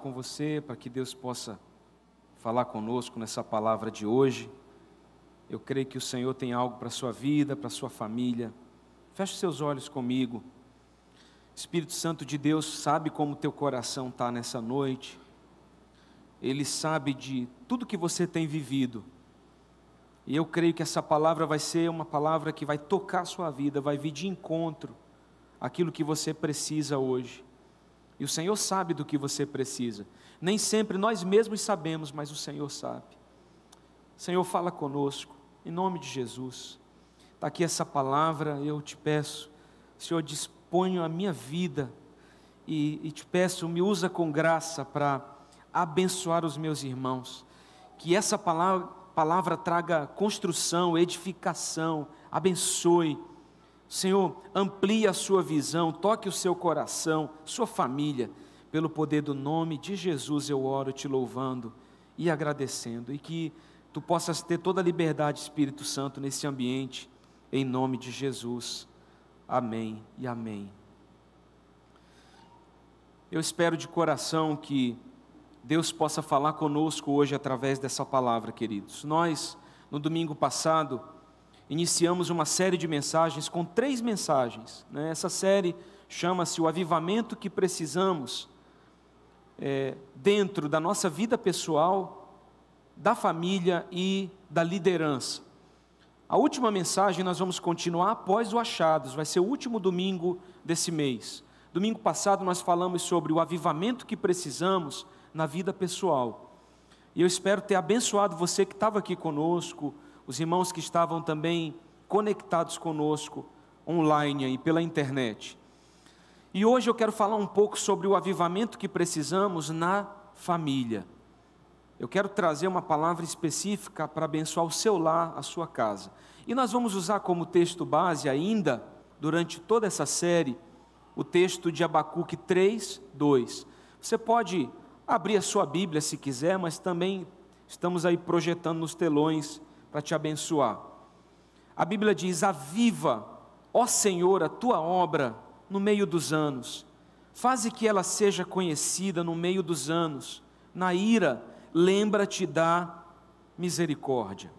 com você para que Deus possa falar conosco nessa palavra de hoje. Eu creio que o Senhor tem algo para a sua vida, para a sua família. Feche seus olhos comigo. Espírito Santo de Deus sabe como teu coração está nessa noite. Ele sabe de tudo que você tem vivido. E eu creio que essa palavra vai ser uma palavra que vai tocar a sua vida, vai vir de encontro àquilo que você precisa hoje. O Senhor sabe do que você precisa. Nem sempre nós mesmos sabemos, mas o Senhor sabe. Senhor, fala conosco, em nome de Jesus. Está aqui essa palavra, eu te peço, Senhor, disponho a minha vida e, e te peço, me usa com graça para abençoar os meus irmãos. Que essa palavra, palavra traga construção, edificação, abençoe Senhor, amplie a sua visão, toque o seu coração, sua família. Pelo poder do nome de Jesus eu oro te louvando e agradecendo. E que tu possas ter toda a liberdade, Espírito Santo, nesse ambiente, em nome de Jesus. Amém e amém. Eu espero de coração que Deus possa falar conosco hoje através dessa palavra, queridos. Nós, no domingo passado, iniciamos uma série de mensagens com três mensagens. Né? Essa série chama-se O Avivamento que Precisamos é, dentro da nossa vida pessoal, da família e da liderança. A última mensagem nós vamos continuar após o Achados, vai ser o último domingo desse mês. Domingo passado nós falamos sobre o avivamento que precisamos na vida pessoal. E eu espero ter abençoado você que estava aqui conosco, os irmãos que estavam também conectados conosco online e pela internet. E hoje eu quero falar um pouco sobre o avivamento que precisamos na família. Eu quero trazer uma palavra específica para abençoar o seu lar, a sua casa. E nós vamos usar como texto base ainda, durante toda essa série, o texto de Abacuque 3, 2. Você pode abrir a sua Bíblia se quiser, mas também estamos aí projetando nos telões para te abençoar. A Bíblia diz: Aviva, ó Senhor, a tua obra no meio dos anos, faze que ela seja conhecida no meio dos anos. Na ira, lembra-te da misericórdia.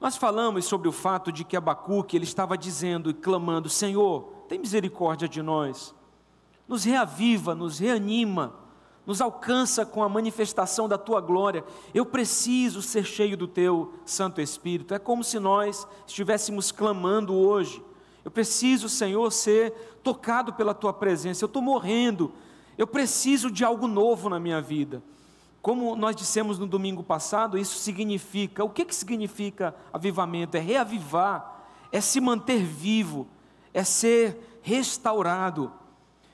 Nós falamos sobre o fato de que Abacuque ele estava dizendo e clamando: Senhor, tem misericórdia de nós, nos reaviva, nos reanima nos alcança com a manifestação da tua glória. Eu preciso ser cheio do teu Santo Espírito. É como se nós estivéssemos clamando hoje. Eu preciso, Senhor, ser tocado pela tua presença. Eu estou morrendo. Eu preciso de algo novo na minha vida. Como nós dissemos no domingo passado, isso significa, o que, que significa avivamento? É reavivar, é se manter vivo, é ser restaurado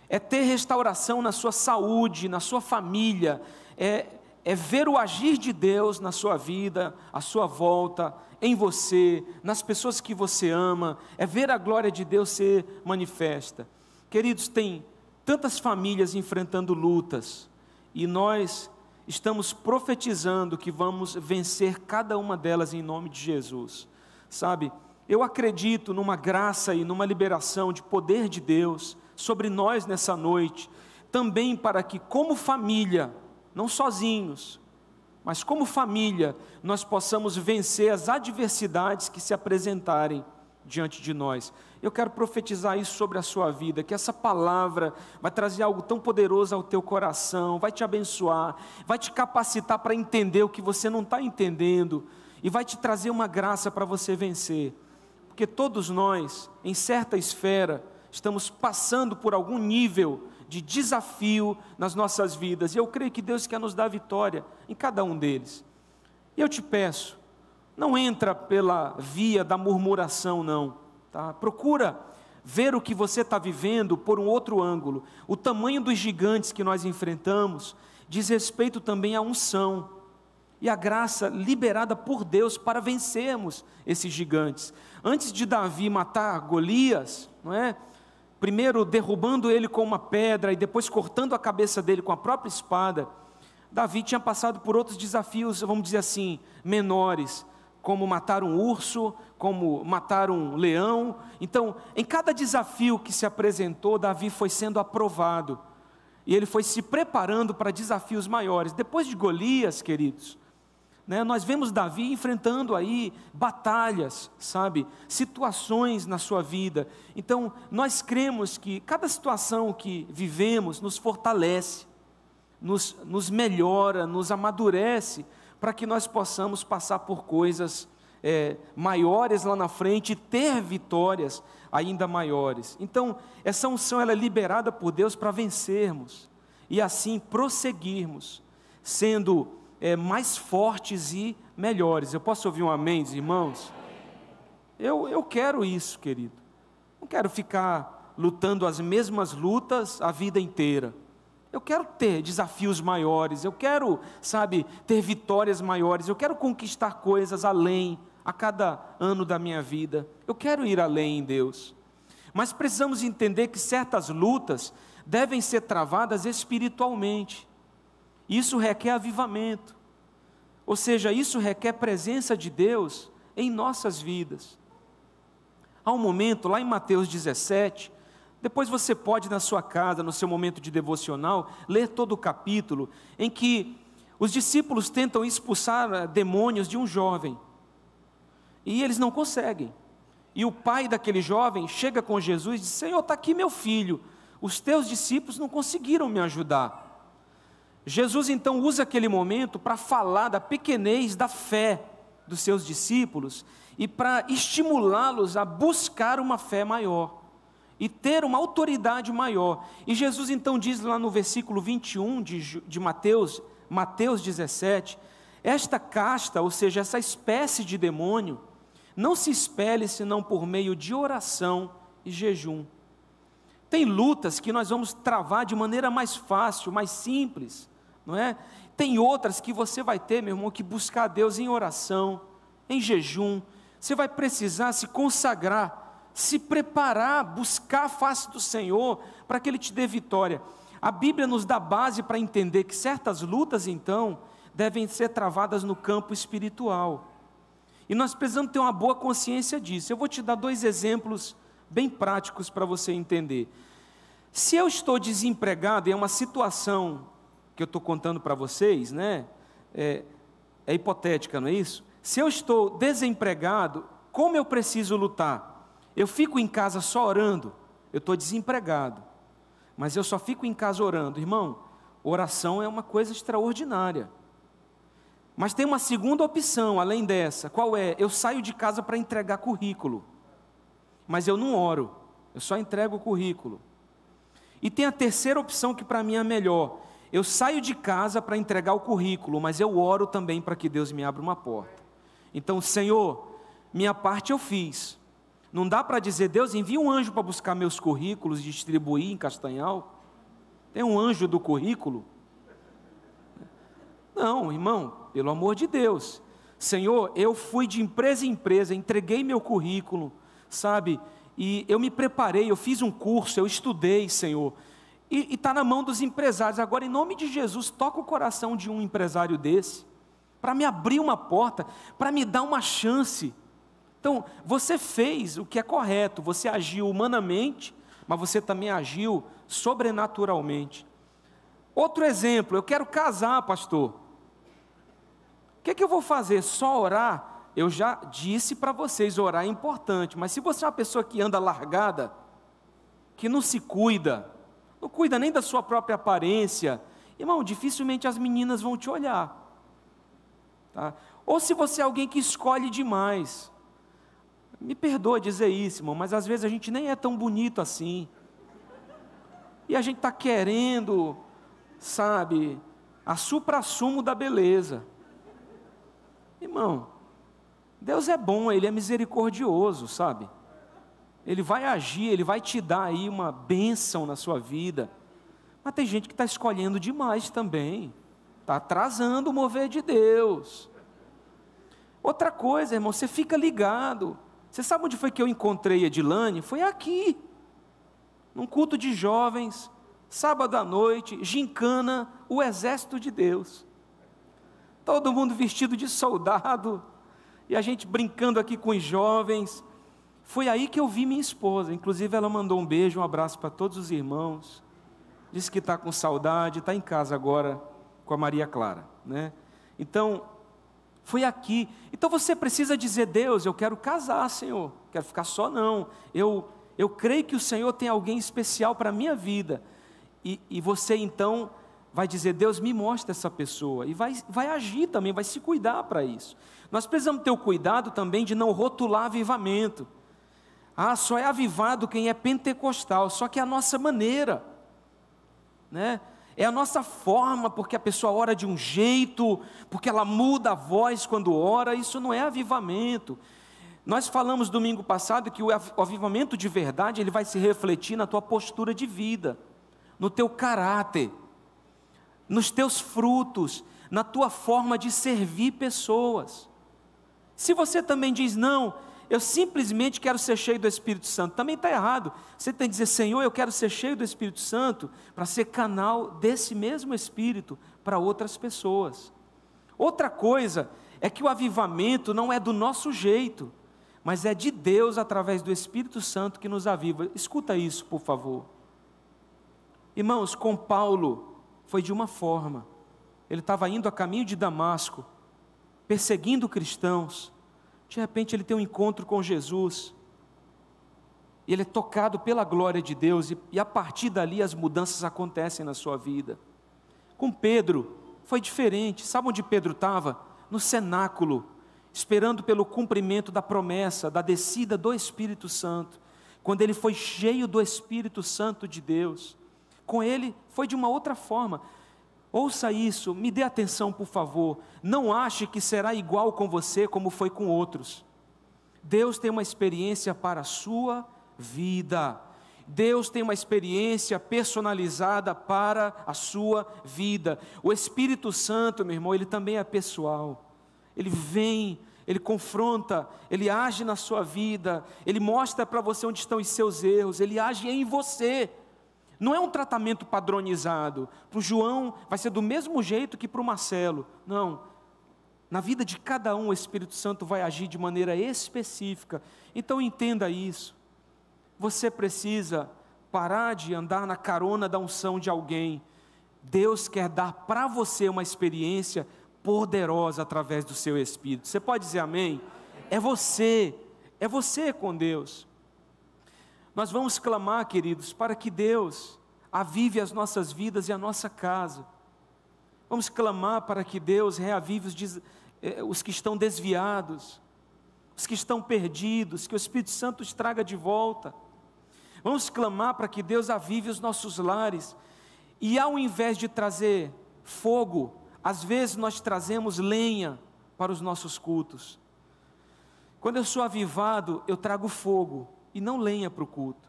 é ter restauração na sua saúde, na sua família, é, é ver o agir de Deus na sua vida, à sua volta, em você, nas pessoas que você ama, é ver a glória de Deus ser manifesta. Queridos, tem tantas famílias enfrentando lutas, e nós estamos profetizando que vamos vencer cada uma delas em nome de Jesus. Sabe, eu acredito numa graça e numa liberação de poder de Deus sobre nós nessa noite, também para que, como família, não sozinhos, mas como família, nós possamos vencer as adversidades que se apresentarem diante de nós. Eu quero profetizar isso sobre a sua vida, que essa palavra vai trazer algo tão poderoso ao teu coração, vai te abençoar, vai te capacitar para entender o que você não está entendendo e vai te trazer uma graça para você vencer. Porque todos nós, em certa esfera, estamos passando por algum nível de desafio nas nossas vidas, e eu creio que Deus quer nos dar vitória em cada um deles. E eu te peço, não entra pela via da murmuração, não, tá? Procura ver o que você está vivendo por um outro ângulo. O tamanho dos gigantes que nós enfrentamos diz respeito também à unção e à graça liberada por Deus para vencermos esses gigantes. Antes de Davi matar Golias, não é? Primeiro derrubando ele com uma pedra e depois cortando a cabeça dele com a própria espada, Davi tinha passado por outros desafios, vamos dizer assim, menores, como matar um urso, como matar um leão. Então, em cada desafio que se apresentou, Davi foi sendo aprovado. E ele foi se preparando para desafios maiores. Depois de Golias, queridos, né, nós vemos Davi enfrentando aí batalhas, sabe, situações na sua vida. Então, nós cremos que cada situação que vivemos nos fortalece, nos, nos melhora, nos amadurece, para que nós possamos passar por coisas é, maiores lá na frente e ter vitórias ainda maiores. Então, essa unção ela é liberada por Deus para vencermos e assim prosseguirmos, sendo é, mais fortes e melhores. Eu posso ouvir um amém, irmãos? Eu, eu quero isso, querido. Não quero ficar lutando as mesmas lutas a vida inteira. Eu quero ter desafios maiores, eu quero, sabe, ter vitórias maiores, eu quero conquistar coisas além a cada ano da minha vida. Eu quero ir além em Deus. Mas precisamos entender que certas lutas devem ser travadas espiritualmente. Isso requer avivamento. Ou seja, isso requer presença de Deus em nossas vidas. Há um momento, lá em Mateus 17, depois você pode, na sua casa, no seu momento de devocional, ler todo o capítulo, em que os discípulos tentam expulsar eh, demônios de um jovem. E eles não conseguem. E o pai daquele jovem chega com Jesus e diz: Senhor, está aqui meu filho. Os teus discípulos não conseguiram me ajudar. Jesus então usa aquele momento para falar da pequenez da fé dos seus discípulos e para estimulá-los a buscar uma fé maior e ter uma autoridade maior. E Jesus então diz lá no versículo 21 de, de Mateus, Mateus 17: Esta casta, ou seja, essa espécie de demônio, não se espelhe senão por meio de oração e jejum. Tem lutas que nós vamos travar de maneira mais fácil, mais simples não é? Tem outras que você vai ter, meu irmão, que buscar a Deus em oração, em jejum. Você vai precisar se consagrar, se preparar, buscar a face do Senhor para que Ele te dê vitória. A Bíblia nos dá base para entender que certas lutas, então, devem ser travadas no campo espiritual. E nós precisamos ter uma boa consciência disso. Eu vou te dar dois exemplos bem práticos para você entender. Se eu estou desempregado em uma situação que eu estou contando para vocês, né, é, é hipotética, não é isso? Se eu estou desempregado, como eu preciso lutar? Eu fico em casa só orando, eu estou desempregado, mas eu só fico em casa orando. Irmão, oração é uma coisa extraordinária. Mas tem uma segunda opção, além dessa, qual é? Eu saio de casa para entregar currículo, mas eu não oro, eu só entrego o currículo. E tem a terceira opção que para mim é a melhor. Eu saio de casa para entregar o currículo, mas eu oro também para que Deus me abra uma porta. Então, Senhor, minha parte eu fiz. Não dá para dizer, Deus, envia um anjo para buscar meus currículos e distribuir em Castanhal. Tem um anjo do currículo? Não, irmão, pelo amor de Deus. Senhor, eu fui de empresa em empresa, entreguei meu currículo, sabe? E eu me preparei, eu fiz um curso, eu estudei, Senhor e está na mão dos empresários. Agora, em nome de Jesus, toca o coração de um empresário desse, para me abrir uma porta, para me dar uma chance. Então, você fez o que é correto, você agiu humanamente, mas você também agiu sobrenaturalmente. Outro exemplo, eu quero casar, pastor. O que, é que eu vou fazer? Só orar? Eu já disse para vocês, orar é importante, mas se você é uma pessoa que anda largada, que não se cuida, não cuida nem da sua própria aparência, irmão, dificilmente as meninas vão te olhar. Tá? Ou se você é alguém que escolhe demais. Me perdoa dizer isso, irmão, mas às vezes a gente nem é tão bonito assim. E a gente está querendo, sabe, a supra-sumo da beleza. Irmão, Deus é bom, Ele é misericordioso, sabe? Ele vai agir, ele vai te dar aí uma bênção na sua vida. Mas tem gente que está escolhendo demais também, está atrasando o mover de Deus. Outra coisa, irmão, você fica ligado. Você sabe onde foi que eu encontrei Edilane? Foi aqui, num culto de jovens, sábado à noite, gincana, o exército de Deus. Todo mundo vestido de soldado, e a gente brincando aqui com os jovens, foi aí que eu vi minha esposa. Inclusive, ela mandou um beijo, um abraço para todos os irmãos. disse que está com saudade, está em casa agora com a Maria Clara, né? Então, foi aqui. Então você precisa dizer, Deus, eu quero casar, Senhor, quero ficar só não. Eu, eu creio que o Senhor tem alguém especial para a minha vida. E, e você então vai dizer, Deus me mostra essa pessoa. E vai, vai agir também, vai se cuidar para isso. Nós precisamos ter o cuidado também de não rotular avivamento. Ah, só é avivado quem é pentecostal, só que é a nossa maneira, né? É a nossa forma, porque a pessoa ora de um jeito, porque ela muda a voz quando ora, isso não é avivamento. Nós falamos domingo passado que o avivamento de verdade, ele vai se refletir na tua postura de vida, no teu caráter, nos teus frutos, na tua forma de servir pessoas. Se você também diz, não, eu simplesmente quero ser cheio do Espírito Santo. Também está errado. Você tem que dizer, Senhor, eu quero ser cheio do Espírito Santo para ser canal desse mesmo Espírito para outras pessoas. Outra coisa é que o avivamento não é do nosso jeito, mas é de Deus através do Espírito Santo que nos aviva. Escuta isso, por favor. Irmãos, com Paulo foi de uma forma. Ele estava indo a caminho de Damasco, perseguindo cristãos de repente ele tem um encontro com Jesus, e ele é tocado pela glória de Deus, e, e a partir dali as mudanças acontecem na sua vida. Com Pedro foi diferente, sabe onde Pedro estava? No cenáculo, esperando pelo cumprimento da promessa, da descida do Espírito Santo. Quando ele foi cheio do Espírito Santo de Deus, com ele foi de uma outra forma. Ouça isso, me dê atenção, por favor. Não ache que será igual com você como foi com outros. Deus tem uma experiência para a sua vida. Deus tem uma experiência personalizada para a sua vida. O Espírito Santo, meu irmão, ele também é pessoal. Ele vem, ele confronta, ele age na sua vida, ele mostra para você onde estão os seus erros, ele age em você. Não é um tratamento padronizado. Para o João vai ser do mesmo jeito que para o Marcelo. Não. Na vida de cada um, o Espírito Santo vai agir de maneira específica. Então entenda isso. Você precisa parar de andar na carona da unção de alguém. Deus quer dar para você uma experiência poderosa através do seu Espírito. Você pode dizer amém? É você, é você com Deus. Nós vamos clamar, queridos, para que Deus avive as nossas vidas e a nossa casa. Vamos clamar para que Deus reavive os, eh, os que estão desviados, os que estão perdidos, que o Espírito Santo os traga de volta. Vamos clamar para que Deus avive os nossos lares. E ao invés de trazer fogo, às vezes nós trazemos lenha para os nossos cultos. Quando eu sou avivado, eu trago fogo e não lenha para o culto.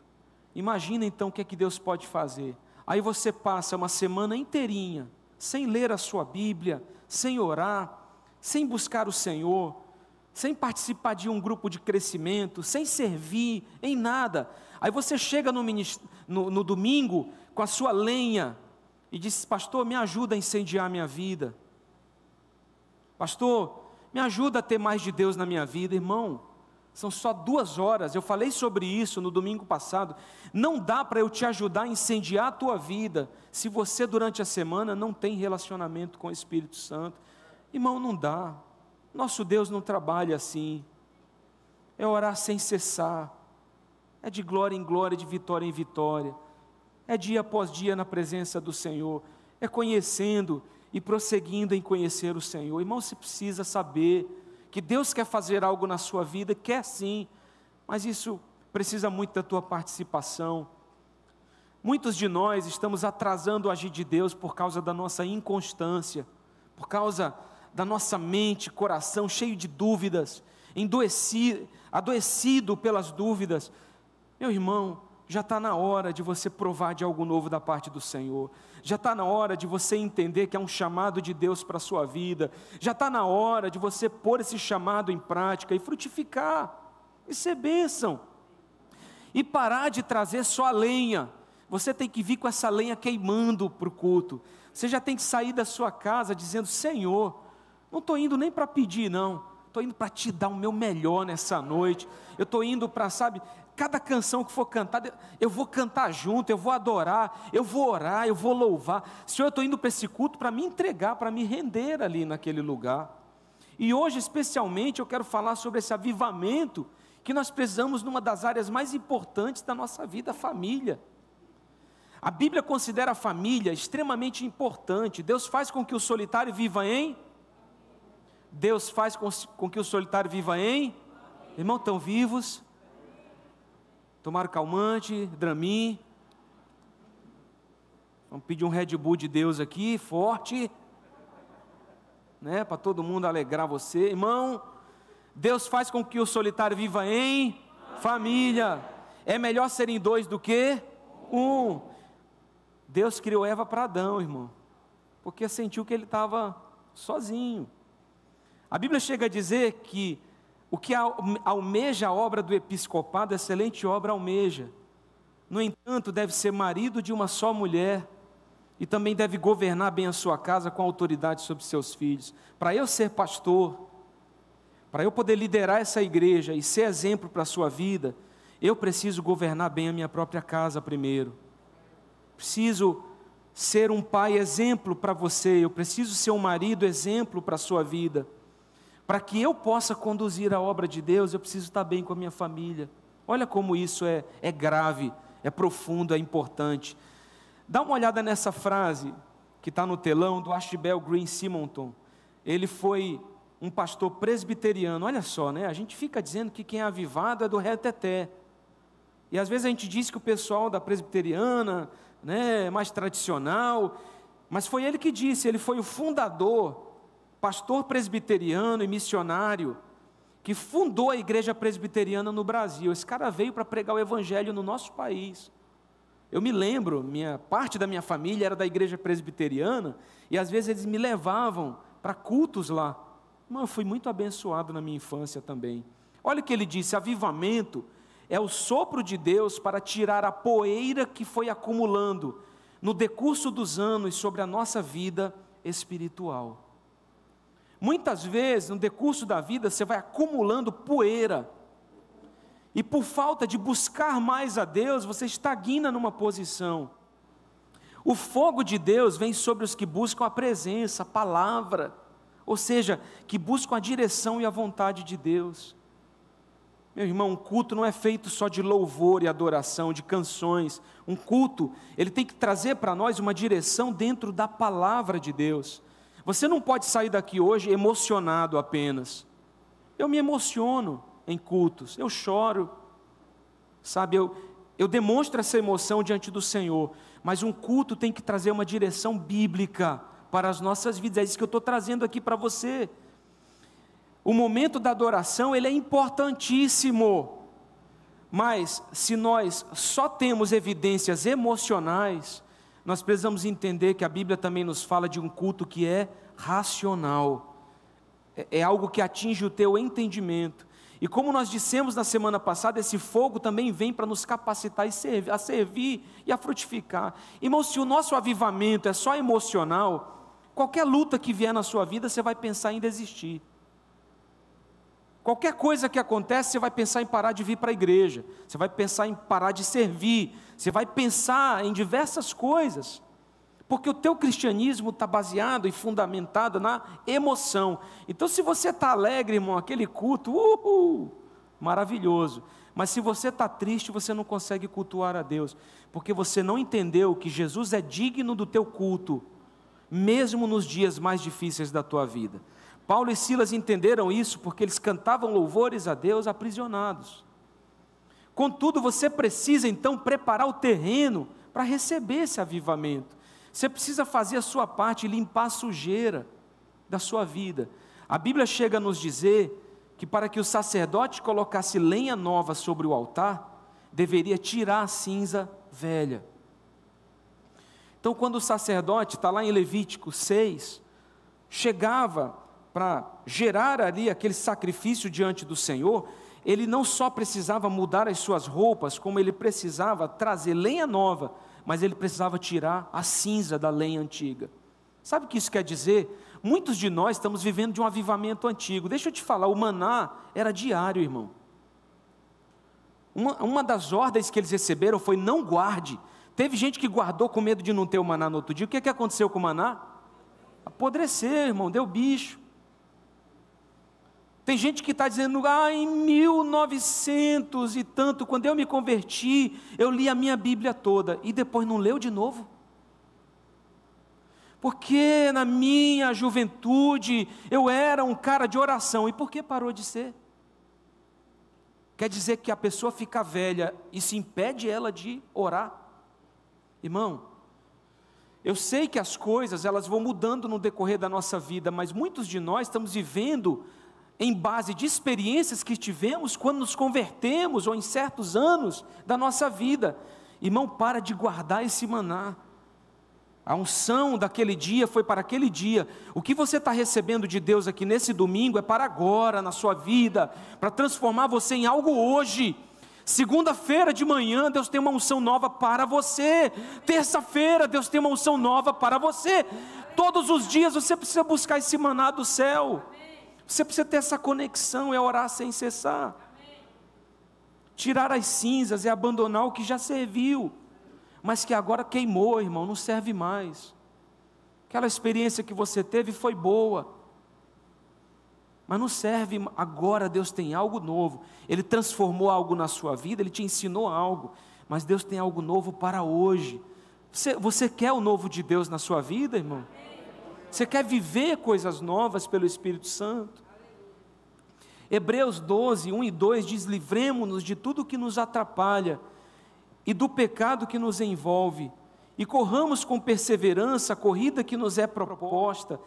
Imagina então o que é que Deus pode fazer. Aí você passa uma semana inteirinha sem ler a sua Bíblia, sem orar, sem buscar o Senhor, sem participar de um grupo de crescimento, sem servir em nada. Aí você chega no, no, no domingo com a sua lenha e diz: Pastor, me ajuda a incendiar minha vida. Pastor, me ajuda a ter mais de Deus na minha vida, irmão. São só duas horas. Eu falei sobre isso no domingo passado. Não dá para eu te ajudar a incendiar a tua vida se você durante a semana não tem relacionamento com o Espírito Santo. Irmão, não dá. Nosso Deus não trabalha assim. É orar sem cessar. É de glória em glória, de vitória em vitória. É dia após dia na presença do Senhor. É conhecendo e prosseguindo em conhecer o Senhor. Irmão, você precisa saber que Deus quer fazer algo na sua vida, quer sim, mas isso precisa muito da tua participação. Muitos de nós estamos atrasando o agir de Deus por causa da nossa inconstância, por causa da nossa mente, coração cheio de dúvidas, adoecido pelas dúvidas. Meu irmão, já está na hora de você provar de algo novo da parte do Senhor. Já está na hora de você entender que é um chamado de Deus para a sua vida. Já está na hora de você pôr esse chamado em prática e frutificar. E ser bênção. E parar de trazer só a lenha. Você tem que vir com essa lenha queimando para o culto. Você já tem que sair da sua casa dizendo: Senhor, não estou indo nem para pedir, não. Estou indo para te dar o meu melhor nessa noite. Eu estou indo para, sabe, cada canção que for cantada, eu vou cantar junto, eu vou adorar, eu vou orar, eu vou louvar. Senhor, eu estou indo para esse culto para me entregar, para me render ali naquele lugar. E hoje, especialmente, eu quero falar sobre esse avivamento que nós precisamos numa das áreas mais importantes da nossa vida, a família. A Bíblia considera a família extremamente importante. Deus faz com que o solitário viva em. Deus faz com, que o solitário viva em. Irmão, estão vivos? Tomaram calmante, Dramin. Vamos pedir um Red Bull de Deus aqui, forte né, para todo mundo alegrar você. Irmão, Deus faz com que o solitário viva em família. É melhor serem dois do que um. Deus criou Eva para Adão, irmão, porque sentiu que ele estava sozinho. A Bíblia chega a dizer que o que almeja a obra do episcopado, excelente obra almeja. No entanto, deve ser marido de uma só mulher, e também deve governar bem a sua casa com autoridade sobre seus filhos. Para eu ser pastor, para eu poder liderar essa igreja e ser exemplo para a sua vida, eu preciso governar bem a minha própria casa primeiro. Preciso ser um pai exemplo para você, eu preciso ser um marido exemplo para a sua vida. Para que eu possa conduzir a obra de Deus, eu preciso estar bem com a minha família. Olha como isso é, é grave, é profundo, é importante. Dá uma olhada nessa frase que está no telão do Ashbel Green Simonton. Ele foi um pastor presbiteriano. Olha só, né? A gente fica dizendo que quem é avivado é do reteté. E às vezes a gente diz que o pessoal da presbiteriana, né, é mais tradicional, mas foi ele que disse, ele foi o fundador, pastor presbiteriano e missionário, que fundou a igreja presbiteriana no Brasil. Esse cara veio para pregar o evangelho no nosso país. Eu me lembro, minha parte da minha família era da igreja presbiteriana, e às vezes eles me levavam para cultos lá. Eu fui muito abençoado na minha infância também. Olha o que ele disse: avivamento é o sopro de Deus para tirar a poeira que foi acumulando no decurso dos anos sobre a nossa vida espiritual. Muitas vezes, no decurso da vida, você vai acumulando poeira e por falta de buscar mais a Deus, você estagna numa posição. O fogo de Deus vem sobre os que buscam a presença, a palavra, ou seja, que buscam a direção e a vontade de Deus. Meu irmão, um culto não é feito só de louvor e adoração, de canções. Um culto, ele tem que trazer para nós uma direção dentro da palavra de Deus. Você não pode sair daqui hoje emocionado apenas. Eu me emociono em cultos, eu choro, sabe, eu, eu demonstro essa emoção diante do Senhor, mas um culto tem que trazer uma direção bíblica para as nossas vidas, é isso que eu estou trazendo aqui para você. O momento da adoração, ele é importantíssimo, mas se nós só temos evidências emocionais, nós precisamos entender que a Bíblia também nos fala de um culto que é racional, é, é algo que atinge o teu entendimento. E como nós dissemos na semana passada, esse fogo também vem para nos capacitar a servir e a frutificar. Irmão, se o nosso avivamento é só emocional, qualquer luta que vier na sua vida, você vai pensar em desistir. Qualquer coisa que acontece, você vai pensar em parar de vir para a igreja, você vai pensar em parar de servir, você vai pensar em diversas coisas. Porque o teu cristianismo está baseado e fundamentado na emoção. Então, se você está alegre, irmão, aquele culto, uhul, maravilhoso. Mas se você está triste, você não consegue cultuar a Deus, porque você não entendeu que Jesus é digno do teu culto, mesmo nos dias mais difíceis da tua vida. Paulo e Silas entenderam isso porque eles cantavam louvores a Deus aprisionados. Contudo, você precisa então preparar o terreno para receber esse avivamento. Você precisa fazer a sua parte e limpar a sujeira da sua vida. A Bíblia chega a nos dizer que para que o sacerdote colocasse lenha nova sobre o altar, deveria tirar a cinza velha. Então, quando o sacerdote, está lá em Levítico 6, chegava para gerar ali aquele sacrifício diante do Senhor, ele não só precisava mudar as suas roupas, como ele precisava trazer lenha nova mas ele precisava tirar a cinza da lenha antiga. Sabe o que isso quer dizer? Muitos de nós estamos vivendo de um avivamento antigo. Deixa eu te falar, o maná era diário, irmão. Uma, uma das ordens que eles receberam foi: não guarde. Teve gente que guardou com medo de não ter o maná no outro dia. O que, é que aconteceu com o maná? Apodreceu, irmão, deu bicho. Tem gente que está dizendo, ah, em 1900 e tanto, quando eu me converti, eu li a minha Bíblia toda, e depois não leu de novo. Porque na minha juventude eu era um cara de oração, e por que parou de ser? Quer dizer que a pessoa fica velha e se impede ela de orar? Irmão, eu sei que as coisas elas vão mudando no decorrer da nossa vida, mas muitos de nós estamos vivendo em base de experiências que tivemos quando nos convertemos ou em certos anos da nossa vida. Irmão, para de guardar esse maná. A unção daquele dia foi para aquele dia. O que você está recebendo de Deus aqui nesse domingo é para agora, na sua vida, para transformar você em algo hoje. Segunda-feira de manhã, Deus tem uma unção nova para você. Terça-feira, Deus tem uma unção nova para você. Todos os dias você precisa buscar esse maná do céu. Você precisa ter essa conexão, é orar sem cessar. Tirar as cinzas é abandonar o que já serviu mas que agora queimou, irmão, não serve mais. Aquela experiência que você teve foi boa, mas não serve agora. Deus tem algo novo, Ele transformou algo na sua vida, Ele te ensinou algo, mas Deus tem algo novo para hoje. Você, você quer o novo de Deus na sua vida, irmão? Você quer viver coisas novas pelo Espírito Santo? Hebreus 12, 1 e 2 diz: livremos-nos de tudo que nos atrapalha e do pecado que nos envolve, e corramos com perseverança a corrida que nos é proposta,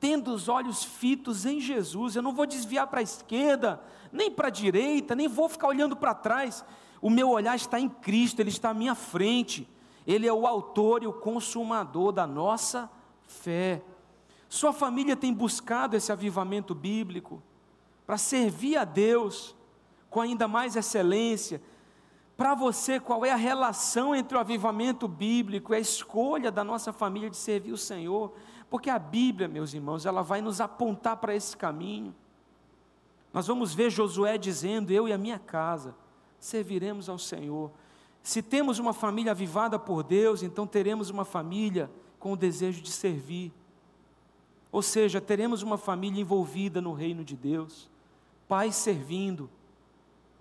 tendo os olhos fitos em Jesus. Eu não vou desviar para a esquerda, nem para a direita, nem vou ficar olhando para trás. O meu olhar está em Cristo, Ele está à minha frente. Ele é o autor e o consumador da nossa fé. Sua família tem buscado esse avivamento bíblico para servir a Deus com ainda mais excelência, para você, qual é a relação entre o avivamento bíblico e a escolha da nossa família de servir o Senhor? Porque a Bíblia, meus irmãos, ela vai nos apontar para esse caminho. Nós vamos ver Josué dizendo: Eu e a minha casa serviremos ao Senhor. Se temos uma família avivada por Deus, então teremos uma família com o desejo de servir. Ou seja, teremos uma família envolvida no reino de Deus, pais servindo,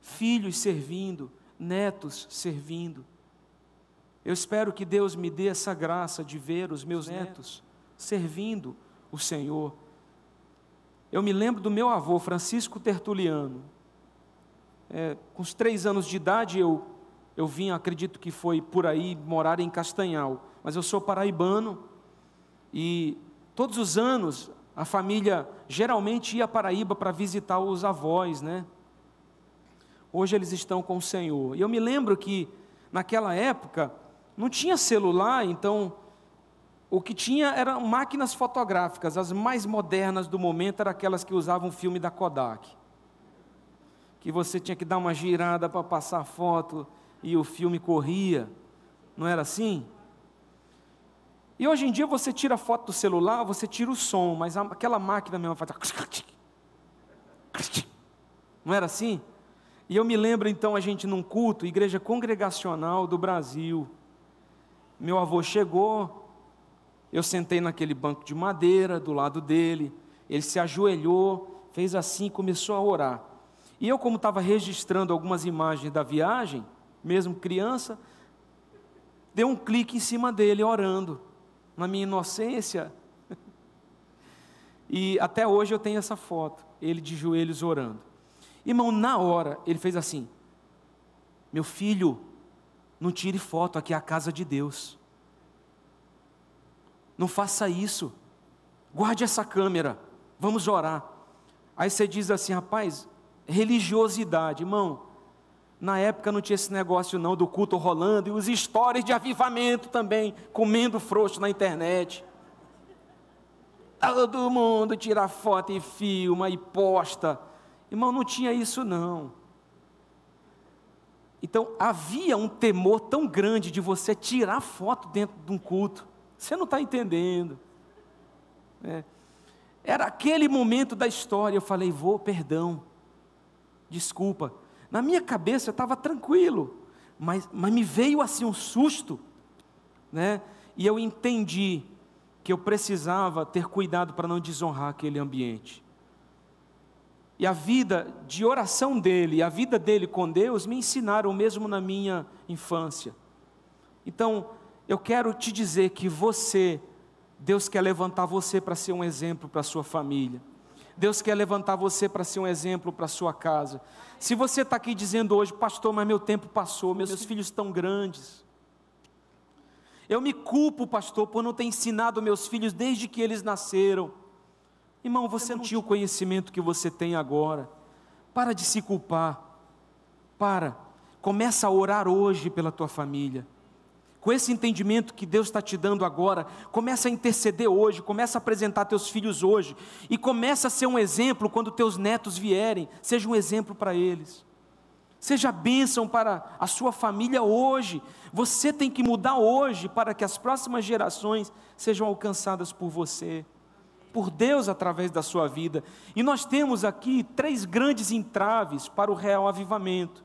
filhos servindo, netos servindo. Eu espero que Deus me dê essa graça de ver os meus netos servindo o Senhor. Eu me lembro do meu avô, Francisco Tertuliano. É, com os três anos de idade, eu, eu vim, acredito que foi por aí, morar em Castanhal. Mas eu sou paraibano e todos os anos a família geralmente ia a Paraíba para visitar os avós, né? Hoje eles estão com o Senhor. E eu me lembro que naquela época não tinha celular, então o que tinha eram máquinas fotográficas, as mais modernas do momento eram aquelas que usavam filme da Kodak. Que você tinha que dar uma girada para passar foto e o filme corria. Não era assim? E hoje em dia você tira foto do celular, você tira o som, mas aquela máquina mesmo faz. Não era assim? E eu me lembro então a gente num culto, igreja congregacional do Brasil. Meu avô chegou, eu sentei naquele banco de madeira do lado dele, ele se ajoelhou, fez assim, começou a orar. E eu, como estava registrando algumas imagens da viagem, mesmo criança, dei um clique em cima dele orando, na minha inocência. E até hoje eu tenho essa foto, ele de joelhos orando. Irmão, na hora, ele fez assim: Meu filho, não tire foto, aqui é a casa de Deus. Não faça isso. Guarde essa câmera. Vamos orar. Aí você diz assim, rapaz, religiosidade, irmão. Na época não tinha esse negócio não do culto rolando e os stories de avivamento também, comendo frouxo na internet. Todo mundo tira foto e filma e posta. Irmão, não tinha isso não. Então havia um temor tão grande de você tirar foto dentro de um culto. Você não está entendendo. É. Era aquele momento da história. Eu falei, vou, perdão, desculpa. Na minha cabeça eu estava tranquilo, mas, mas me veio assim um susto, né? E eu entendi que eu precisava ter cuidado para não desonrar aquele ambiente. E a vida de oração dele, a vida dele com Deus, me ensinaram mesmo na minha infância. Então, eu quero te dizer que você, Deus quer levantar você para ser um exemplo para a sua família. Deus quer levantar você para ser um exemplo para a sua casa. Se você está aqui dizendo hoje, pastor, mas meu tempo passou, meus filhos estão grandes. Eu me culpo, pastor, por não ter ensinado meus filhos desde que eles nasceram. Irmão, você não tinha o conhecimento que você tem agora. Para de se culpar. Para. Começa a orar hoje pela tua família com esse entendimento que Deus está te dando agora, começa a interceder hoje, começa a apresentar teus filhos hoje, e começa a ser um exemplo quando teus netos vierem, seja um exemplo para eles. Seja bênção para a sua família hoje. Você tem que mudar hoje para que as próximas gerações sejam alcançadas por você, por Deus através da sua vida. E nós temos aqui três grandes entraves para o real avivamento.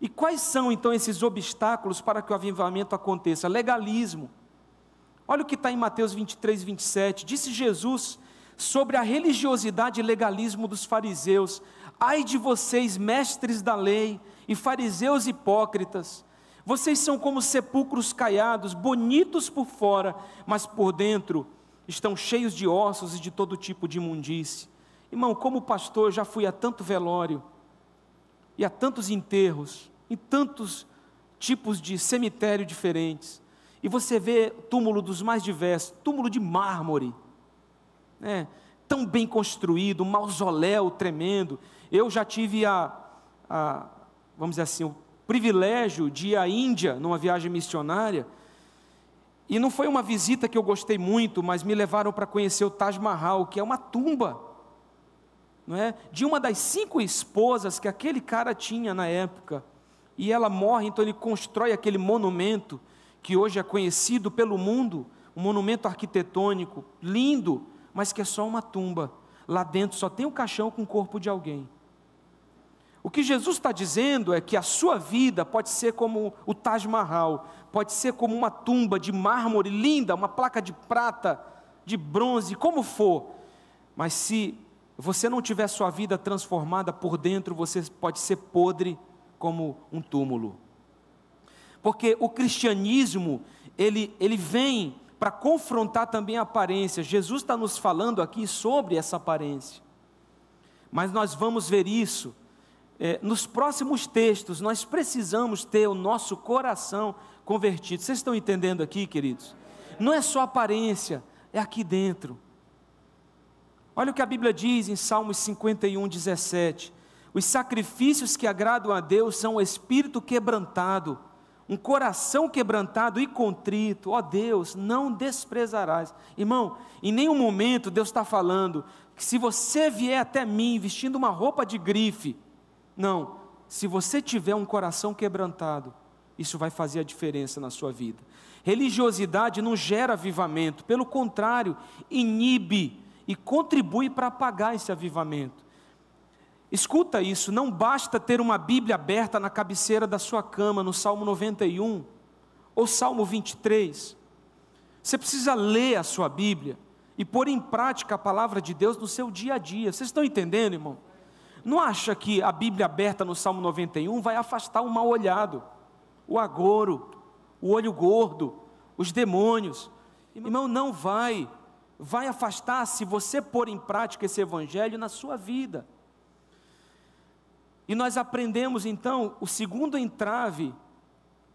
E quais são então esses obstáculos para que o avivamento aconteça? Legalismo. Olha o que está em Mateus 23, 27. Disse Jesus sobre a religiosidade e legalismo dos fariseus: Ai de vocês, mestres da lei e fariseus hipócritas, vocês são como sepulcros caiados, bonitos por fora, mas por dentro estão cheios de ossos e de todo tipo de imundície. Irmão, como pastor, já fui a tanto velório e a tantos enterros, em tantos tipos de cemitério diferentes. E você vê túmulo dos mais diversos, túmulo de mármore, né? tão bem construído, um mausoléu tremendo. Eu já tive a, a, vamos dizer assim, o privilégio de ir à Índia numa viagem missionária. E não foi uma visita que eu gostei muito, mas me levaram para conhecer o Taj Mahal, que é uma tumba, não é? De uma das cinco esposas que aquele cara tinha na época e ela morre, então ele constrói aquele monumento que hoje é conhecido pelo mundo, um monumento arquitetônico lindo, mas que é só uma tumba. Lá dentro só tem um caixão com o corpo de alguém. O que Jesus está dizendo é que a sua vida pode ser como o Taj Mahal, pode ser como uma tumba de mármore linda, uma placa de prata, de bronze, como for, mas se você não tiver sua vida transformada por dentro, você pode ser podre como um túmulo. Porque o cristianismo, ele, ele vem para confrontar também a aparência. Jesus está nos falando aqui sobre essa aparência. Mas nós vamos ver isso é, nos próximos textos. Nós precisamos ter o nosso coração convertido. Vocês estão entendendo aqui, queridos? Não é só aparência, é aqui dentro. Olha o que a Bíblia diz em Salmos 51, 17: os sacrifícios que agradam a Deus são o espírito quebrantado, um coração quebrantado e contrito. Ó oh Deus, não desprezarás. Irmão, em nenhum momento Deus está falando que se você vier até mim vestindo uma roupa de grife, não. Se você tiver um coração quebrantado, isso vai fazer a diferença na sua vida. Religiosidade não gera avivamento, pelo contrário, inibe e contribui para apagar esse avivamento. Escuta isso, não basta ter uma Bíblia aberta na cabeceira da sua cama, no Salmo 91 ou Salmo 23. Você precisa ler a sua Bíblia e pôr em prática a palavra de Deus no seu dia a dia. Vocês estão entendendo, irmão? Não acha que a Bíblia aberta no Salmo 91 vai afastar o mal olhado, o agouro, o olho gordo, os demônios? Irmão, não vai. Vai afastar se você pôr em prática esse evangelho na sua vida. E nós aprendemos então o segundo entrave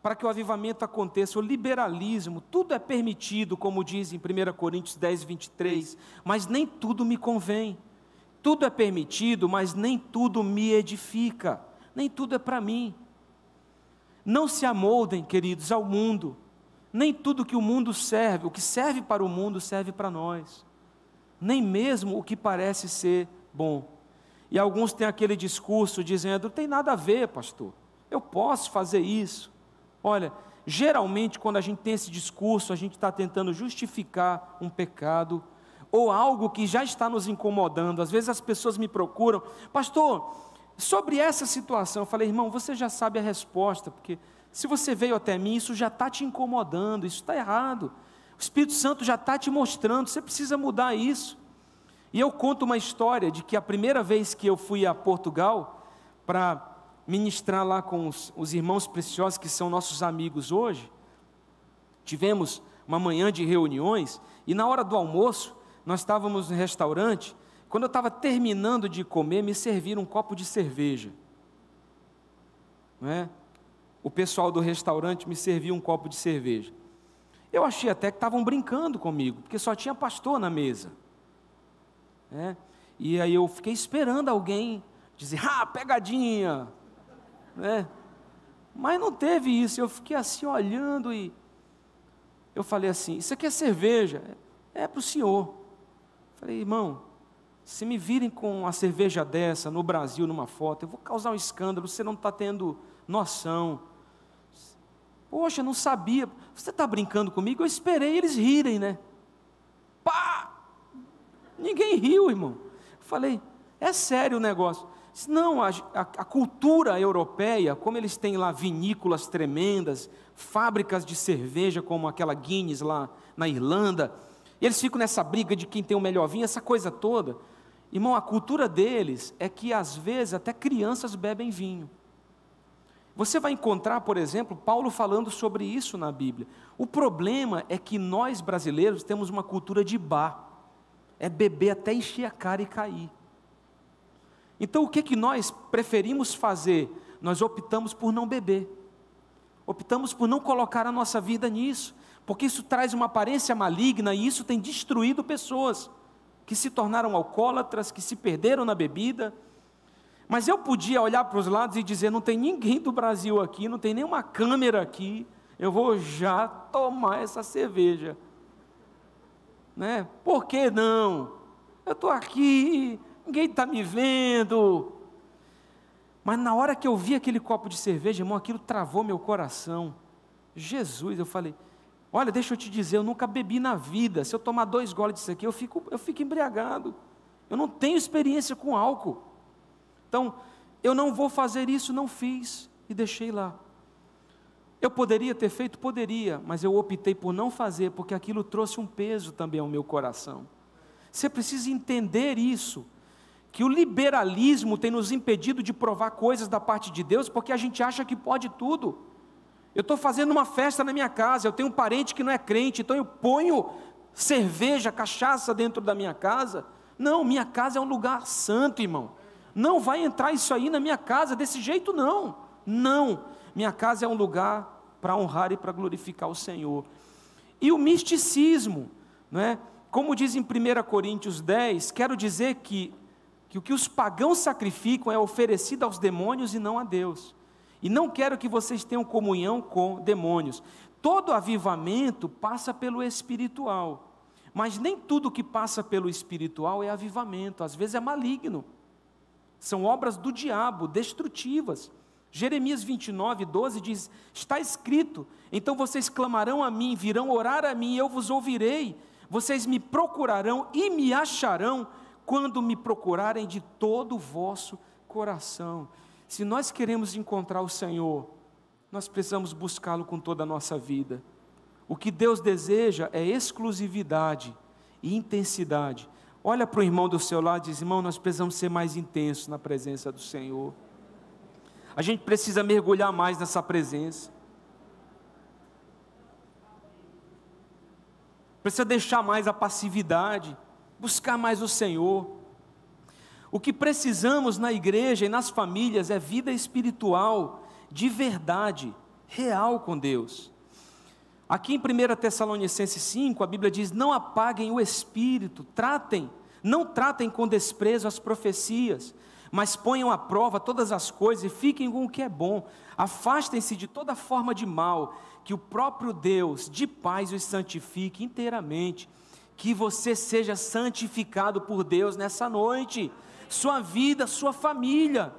para que o avivamento aconteça, o liberalismo, tudo é permitido, como diz em 1 Coríntios 10, 23, mas nem tudo me convém. Tudo é permitido, mas nem tudo me edifica, nem tudo é para mim. Não se amoldem, queridos, ao mundo. Nem tudo que o mundo serve, o que serve para o mundo serve para nós. Nem mesmo o que parece ser bom. E alguns têm aquele discurso dizendo: não tem nada a ver, pastor, eu posso fazer isso. Olha, geralmente quando a gente tem esse discurso, a gente está tentando justificar um pecado ou algo que já está nos incomodando. Às vezes as pessoas me procuram, pastor, sobre essa situação, eu falei, irmão, você já sabe a resposta, porque se você veio até mim, isso já está te incomodando, isso está errado. O Espírito Santo já está te mostrando, você precisa mudar isso. E eu conto uma história de que a primeira vez que eu fui a Portugal para ministrar lá com os, os, irmãos preciosos que são nossos amigos hoje, tivemos uma manhã de reuniões e na hora do almoço nós estávamos no restaurante. Quando eu estava terminando de comer, me serviram um copo de cerveja. Não é? O pessoal do restaurante me serviu um copo de cerveja. Eu achei até que estavam brincando comigo, porque só tinha pastor na mesa. É? E aí eu fiquei esperando alguém dizer, ah, pegadinha. É? Mas não teve isso, eu fiquei assim olhando e eu falei assim: Isso aqui é cerveja, é para o senhor. Falei, irmão, se me virem com uma cerveja dessa no Brasil, numa foto, eu vou causar um escândalo, você não está tendo noção. Poxa, não sabia. Você está brincando comigo? Eu esperei eles rirem, né? Ninguém riu, irmão. Falei, é sério o negócio. Não, a, a, a, cultura europeia, como eles têm lá vinícolas tremendas, fábricas de cerveja como aquela Guinness lá na Irlanda, eles ficam nessa briga de quem tem o melhor vinho, essa coisa toda. Irmão, a cultura deles é que às vezes até crianças bebem vinho. Você vai encontrar, por exemplo, Paulo falando sobre isso na Bíblia. O problema é que nós brasileiros temos uma cultura de bar é beber até encher a cara e cair. Então o que, que nós preferimos fazer? Nós optamos por não beber, optamos por não colocar a nossa vida nisso, porque isso traz uma aparência maligna e isso tem destruído pessoas que se tornaram alcoólatras, que se perderam na bebida. Mas eu podia olhar para os lados e dizer: não tem ninguém do Brasil aqui, não tem nenhuma câmera aqui, eu vou já tomar essa cerveja né? Por que não? Eu estou aqui, ninguém está me vendo. Mas na hora que eu vi aquele copo de cerveja, irmão, aquilo travou meu coração. Jesus, eu falei, olha, deixa eu te dizer, eu nunca bebi na vida. Se eu tomar dois goles disso aqui, eu fico, eu fico embriagado. Eu não tenho experiência com álcool. Então, eu não vou fazer isso, não fiz e deixei lá. Eu poderia ter feito? Poderia, mas eu optei por não fazer, porque aquilo trouxe um peso também ao meu coração. Você precisa entender isso, que o liberalismo tem nos impedido de provar coisas da parte de Deus, porque a gente acha que pode tudo. Eu estou fazendo uma festa na minha casa, eu tenho um parente que não é crente, então eu ponho cerveja, cachaça dentro da minha casa. Não, minha casa é um lugar santo, irmão. Não vai entrar isso aí na minha casa desse jeito, não. Não. Minha casa é um lugar para honrar e para glorificar o Senhor. E o misticismo, não é? Como diz em 1 Coríntios 10, quero dizer que, que o que os pagãos sacrificam é oferecido aos demônios e não a Deus. E não quero que vocês tenham comunhão com demônios. Todo avivamento passa pelo espiritual. Mas nem tudo que passa pelo espiritual é avivamento, às vezes é maligno. São obras do diabo, destrutivas. Jeremias 29, 12 diz: Está escrito, então vocês clamarão a mim, virão orar a mim, eu vos ouvirei. Vocês me procurarão e me acharão quando me procurarem de todo o vosso coração. Se nós queremos encontrar o Senhor, nós precisamos buscá-lo com toda a nossa vida. O que Deus deseja é exclusividade e intensidade. Olha para o irmão do seu lado e diz: irmão, nós precisamos ser mais intensos na presença do Senhor. A gente precisa mergulhar mais nessa presença. Precisa deixar mais a passividade, buscar mais o Senhor. O que precisamos na igreja e nas famílias é vida espiritual, de verdade, real com Deus. Aqui em 1 Tessalonicenses 5, a Bíblia diz: Não apaguem o espírito, tratem, não tratem com desprezo as profecias, mas ponham à prova todas as coisas e fiquem com o que é bom. Afastem-se de toda forma de mal, que o próprio Deus de paz os santifique inteiramente. Que você seja santificado por Deus nessa noite, sua vida, sua família.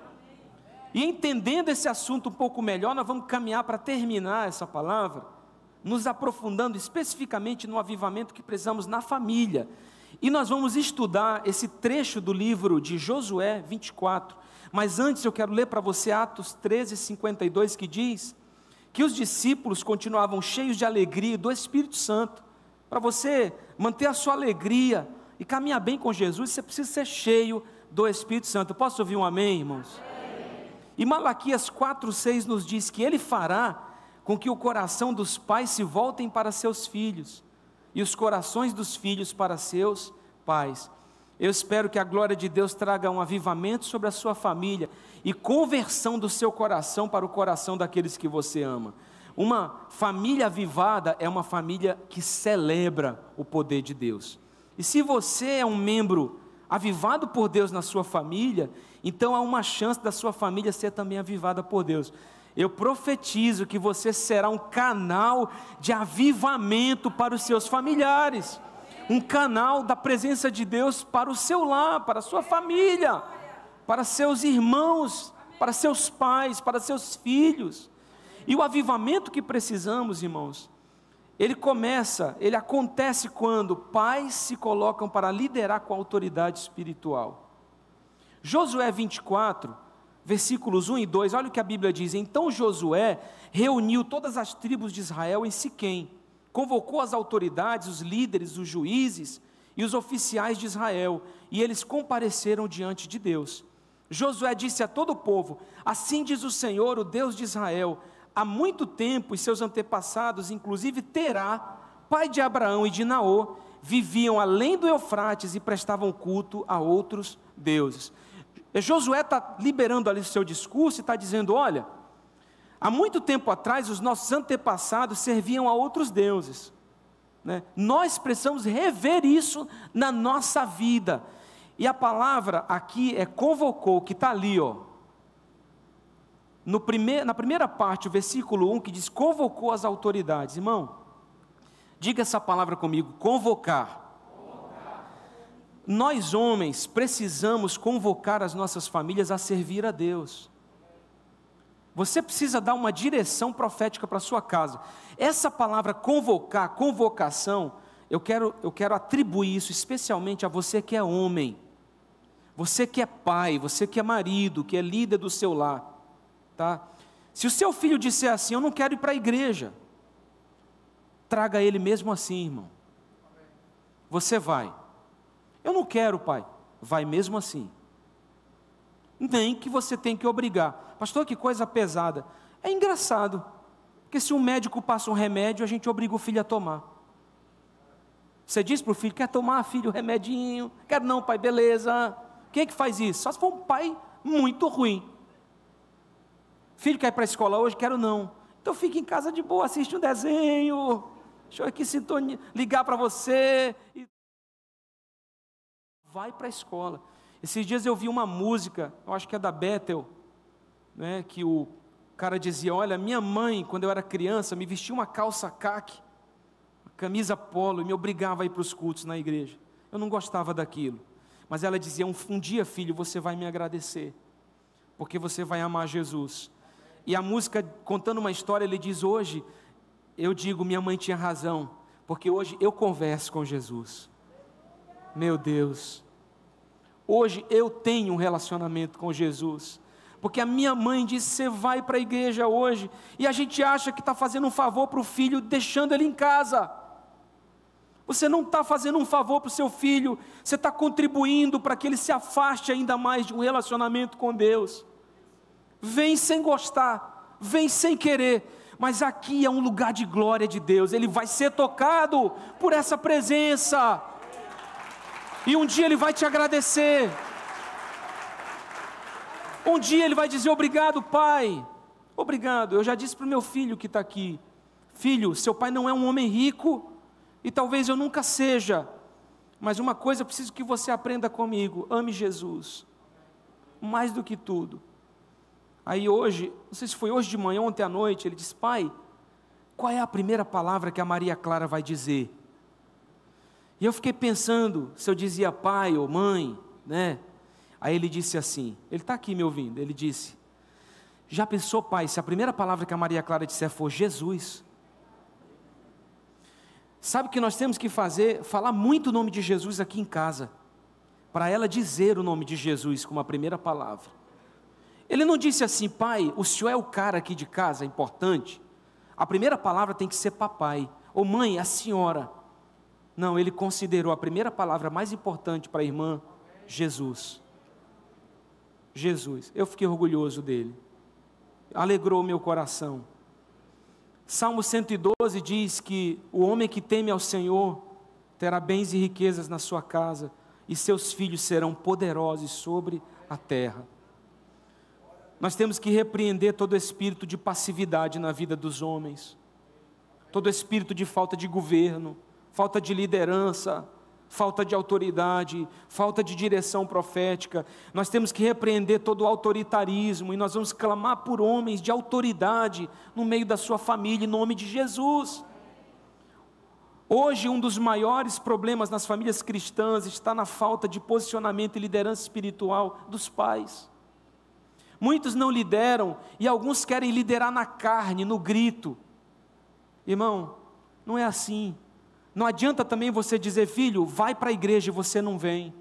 E entendendo esse assunto um pouco melhor, nós vamos caminhar para terminar essa palavra, nos aprofundando especificamente no avivamento que precisamos na família. E nós vamos estudar esse trecho do livro de Josué 24. Mas antes eu quero ler para você Atos 13, 52, que diz que os discípulos continuavam cheios de alegria do Espírito Santo. Para você manter a sua alegria e caminhar bem com Jesus, você precisa ser cheio do Espírito Santo. Posso ouvir um amém, irmãos? Amém. E Malaquias 4,6 nos diz que Ele fará com que o coração dos pais se voltem para seus filhos e os corações dos filhos para seus pais. Eu espero que a glória de Deus traga um avivamento sobre a sua família e conversão do seu coração para o coração daqueles que você ama. Uma família avivada é uma família que celebra o poder de Deus. E se você é um membro avivado por Deus na sua família, então há uma chance da sua família ser também avivada por Deus. Eu profetizo que você será um canal de avivamento para os seus familiares um canal da presença de Deus para o seu lar, para a sua família, para seus irmãos, para seus pais, para seus filhos. E o avivamento que precisamos, irmãos, ele começa, ele acontece quando pais se colocam para liderar com autoridade espiritual. Josué 24, versículos 1 e 2, olha o que a Bíblia diz: Então Josué reuniu todas as tribos de Israel em Siquém convocou as autoridades, os líderes, os juízes e os oficiais de Israel, e eles compareceram diante de Deus. Josué disse a todo o povo: Assim diz o Senhor, o Deus de Israel: há muito tempo e seus antepassados, inclusive Terá, pai de Abraão e de Naô, viviam além do Eufrates e prestavam culto a outros deuses. Josué está liberando ali o seu discurso e está dizendo: olha, Há muito tempo atrás, os nossos antepassados serviam a outros deuses. Né? Nós precisamos rever isso na nossa vida. E a palavra aqui é convocou, que está ali, ó. No primeir, na primeira parte, o versículo 1, que diz: convocou as autoridades. Irmão, diga essa palavra comigo: convocar. Nós, homens, precisamos convocar as nossas famílias a servir a Deus. Você precisa dar uma direção profética para sua casa. Essa palavra convocar, convocação, eu quero, eu quero atribuir isso especialmente a você que é homem, você que é pai, você que é marido, que é líder do seu lar. Tá? Se o seu filho disser assim, eu não quero ir para a igreja, traga ele mesmo assim, irmão. Você vai. Eu não quero, pai. Vai mesmo assim. Nem que você tem que obrigar. Pastor, que coisa pesada. É engraçado, porque se um médico passa um remédio, a gente obriga o filho a tomar. Você diz para o filho, quer tomar, filho, o remedinho? Quero não, pai, beleza. Quem é que faz isso? Só se for um pai muito ruim. Filho quer ir para a escola hoje? Quero não. Então fique em casa de boa, assiste um desenho. Deixa eu aqui sintonia, ligar para você. Vai para a escola. Esses dias eu vi uma música, eu acho que é da Bethel, né, que o cara dizia: Olha, minha mãe, quando eu era criança, me vestia uma calça caque, uma camisa polo, e me obrigava a ir para os cultos na igreja. Eu não gostava daquilo. Mas ela dizia: um, um dia, filho, você vai me agradecer, porque você vai amar Jesus. E a música, contando uma história, ele diz: Hoje, eu digo, minha mãe tinha razão, porque hoje eu converso com Jesus. Meu Deus. Hoje eu tenho um relacionamento com Jesus. Porque a minha mãe disse: você vai para a igreja hoje, e a gente acha que está fazendo um favor para o filho, deixando ele em casa. Você não está fazendo um favor para o seu filho, você está contribuindo para que ele se afaste ainda mais de um relacionamento com Deus. Vem sem gostar, vem sem querer, mas aqui é um lugar de glória de Deus, ele vai ser tocado por essa presença. E um dia ele vai te agradecer. Um dia ele vai dizer: Obrigado, pai. Obrigado. Eu já disse para o meu filho que está aqui: Filho, seu pai não é um homem rico, e talvez eu nunca seja, mas uma coisa eu preciso que você aprenda comigo: ame Jesus, mais do que tudo. Aí hoje, não sei se foi hoje de manhã, ontem à noite, ele disse: Pai, qual é a primeira palavra que a Maria Clara vai dizer? E eu fiquei pensando se eu dizia pai ou mãe, né? Aí ele disse assim: ele está aqui me ouvindo. Ele disse: Já pensou, pai, se a primeira palavra que a Maria Clara disser for Jesus? Sabe o que nós temos que fazer? Falar muito o nome de Jesus aqui em casa, para ela dizer o nome de Jesus como a primeira palavra. Ele não disse assim, pai, o senhor é o cara aqui de casa, é importante. A primeira palavra tem que ser papai, ou mãe, a senhora. Não, ele considerou a primeira palavra mais importante para a irmã, Jesus. Jesus. Eu fiquei orgulhoso dele. Alegrou meu coração. Salmo 112 diz que o homem que teme ao Senhor terá bens e riquezas na sua casa, e seus filhos serão poderosos sobre a terra. Nós temos que repreender todo espírito de passividade na vida dos homens, todo espírito de falta de governo, falta de liderança, falta de autoridade, falta de direção profética. Nós temos que repreender todo o autoritarismo e nós vamos clamar por homens de autoridade no meio da sua família, em nome de Jesus. Hoje, um dos maiores problemas nas famílias cristãs está na falta de posicionamento e liderança espiritual dos pais. Muitos não lideram e alguns querem liderar na carne, no grito. Irmão, não é assim. Não adianta também você dizer, filho, vai para a igreja e você não vem.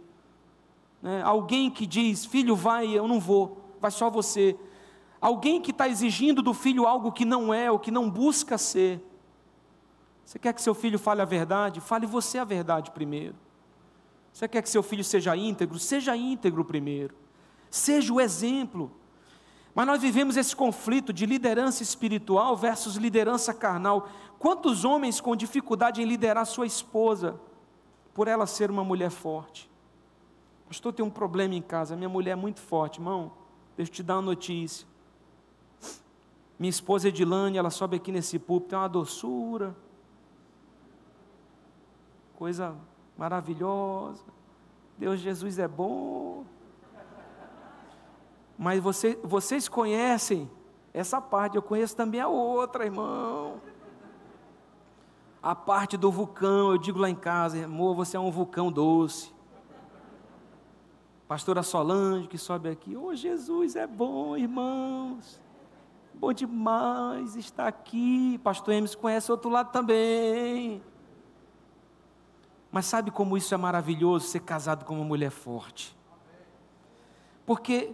Né? Alguém que diz, filho, vai, eu não vou, vai só você. Alguém que está exigindo do filho algo que não é, ou que não busca ser. Você quer que seu filho fale a verdade? Fale você a verdade primeiro. Você quer que seu filho seja íntegro? Seja íntegro primeiro. Seja o exemplo. Mas nós vivemos esse conflito de liderança espiritual versus liderança carnal. Quantos homens com dificuldade em liderar sua esposa, por ela ser uma mulher forte? Pastor, tem um problema em casa, minha mulher é muito forte, irmão. Deixa eu te dar uma notícia. Minha esposa Edilane, ela sobe aqui nesse púlpito, tem uma doçura, coisa maravilhosa. Deus Jesus é bom. Mas você, vocês conhecem essa parte, eu conheço também a outra, irmão. A parte do vulcão, eu digo lá em casa, amor, você é um vulcão doce. Pastora Solange que sobe aqui, oh Jesus é bom, irmãos. Bom demais estar aqui. Pastor Emes conhece outro lado também. Mas sabe como isso é maravilhoso ser casado com uma mulher forte? Porque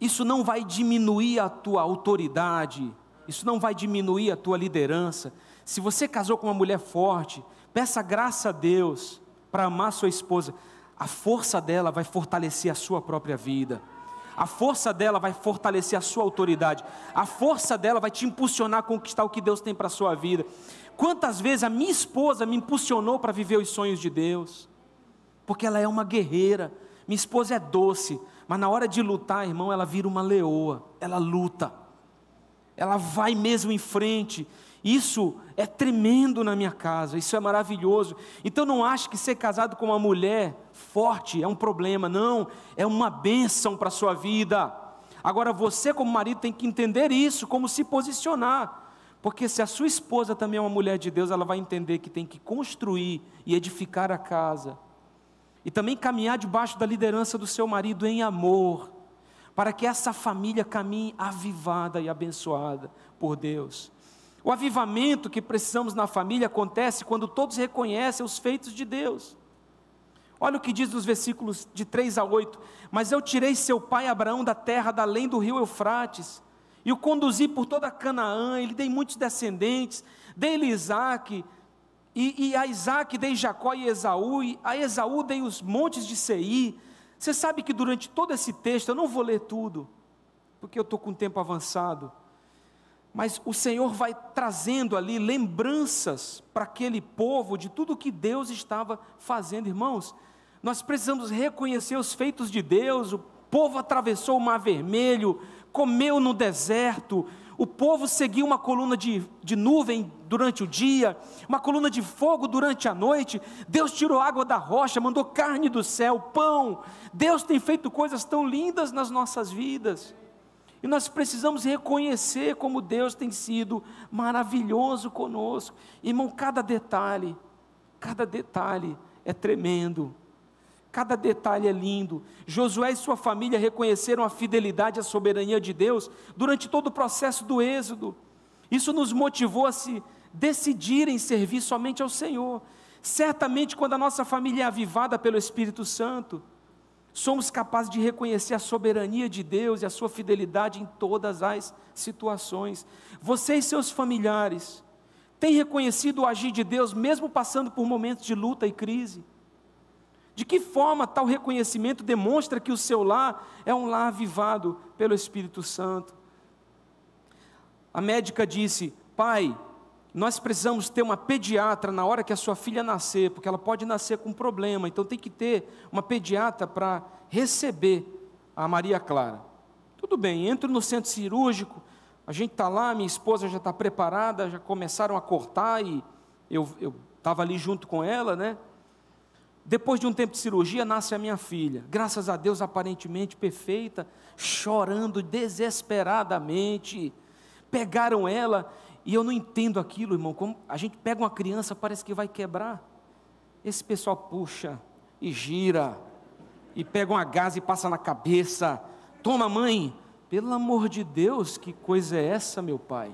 isso não vai diminuir a tua autoridade, isso não vai diminuir a tua liderança. Se você casou com uma mulher forte, peça graça a Deus para amar sua esposa. A força dela vai fortalecer a sua própria vida. A força dela vai fortalecer a sua autoridade. A força dela vai te impulsionar a conquistar o que Deus tem para a sua vida. Quantas vezes a minha esposa me impulsionou para viver os sonhos de Deus? Porque ela é uma guerreira. Minha esposa é doce, mas na hora de lutar, irmão, ela vira uma leoa, ela luta, ela vai mesmo em frente. Isso é tremendo na minha casa, isso é maravilhoso. Então não ache que ser casado com uma mulher forte é um problema, não, é uma bênção para a sua vida. Agora você, como marido, tem que entender isso, como se posicionar. Porque se a sua esposa também é uma mulher de Deus, ela vai entender que tem que construir e edificar a casa e também caminhar debaixo da liderança do seu marido em amor, para que essa família caminhe avivada e abençoada por Deus. O avivamento que precisamos na família acontece quando todos reconhecem os feitos de Deus. Olha o que diz nos versículos de 3 a 8: Mas eu tirei seu pai Abraão da terra da além do rio Eufrates, e o conduzi por toda Canaã, e lhe dei muitos descendentes, dei-lhe Isaque, e, e a Isaac dei Jacó e Esaú, e a Esaú dei os montes de Seir. Você sabe que durante todo esse texto, eu não vou ler tudo, porque eu estou com o tempo avançado, mas o Senhor vai trazendo ali lembranças para aquele povo de tudo que Deus estava fazendo, irmãos. Nós precisamos reconhecer os feitos de Deus. O povo atravessou o Mar Vermelho, comeu no deserto, o povo seguia uma coluna de, de nuvem durante o dia, uma coluna de fogo durante a noite. Deus tirou água da rocha, mandou carne do céu, pão. Deus tem feito coisas tão lindas nas nossas vidas. E nós precisamos reconhecer como Deus tem sido maravilhoso conosco. Irmão, cada detalhe, cada detalhe é tremendo. Cada detalhe é lindo. Josué e sua família reconheceram a fidelidade e a soberania de Deus durante todo o processo do Êxodo. Isso nos motivou a se decidir em servir somente ao Senhor. Certamente, quando a nossa família é avivada pelo Espírito Santo, somos capazes de reconhecer a soberania de Deus e a sua fidelidade em todas as situações. Você e seus familiares têm reconhecido o agir de Deus, mesmo passando por momentos de luta e crise? De que forma tal reconhecimento demonstra que o seu lar é um lar avivado pelo Espírito Santo? A médica disse: Pai, nós precisamos ter uma pediatra na hora que a sua filha nascer, porque ela pode nascer com um problema, então tem que ter uma pediatra para receber a Maria Clara. Tudo bem, entro no centro cirúrgico, a gente está lá, minha esposa já está preparada, já começaram a cortar e eu estava ali junto com ela, né? Depois de um tempo de cirurgia, nasce a minha filha, graças a Deus aparentemente perfeita, chorando desesperadamente. Pegaram ela e eu não entendo aquilo, irmão. Como a gente pega uma criança, parece que vai quebrar. Esse pessoal puxa e gira, e pega uma gás e passa na cabeça. Toma, mãe. Pelo amor de Deus, que coisa é essa, meu pai?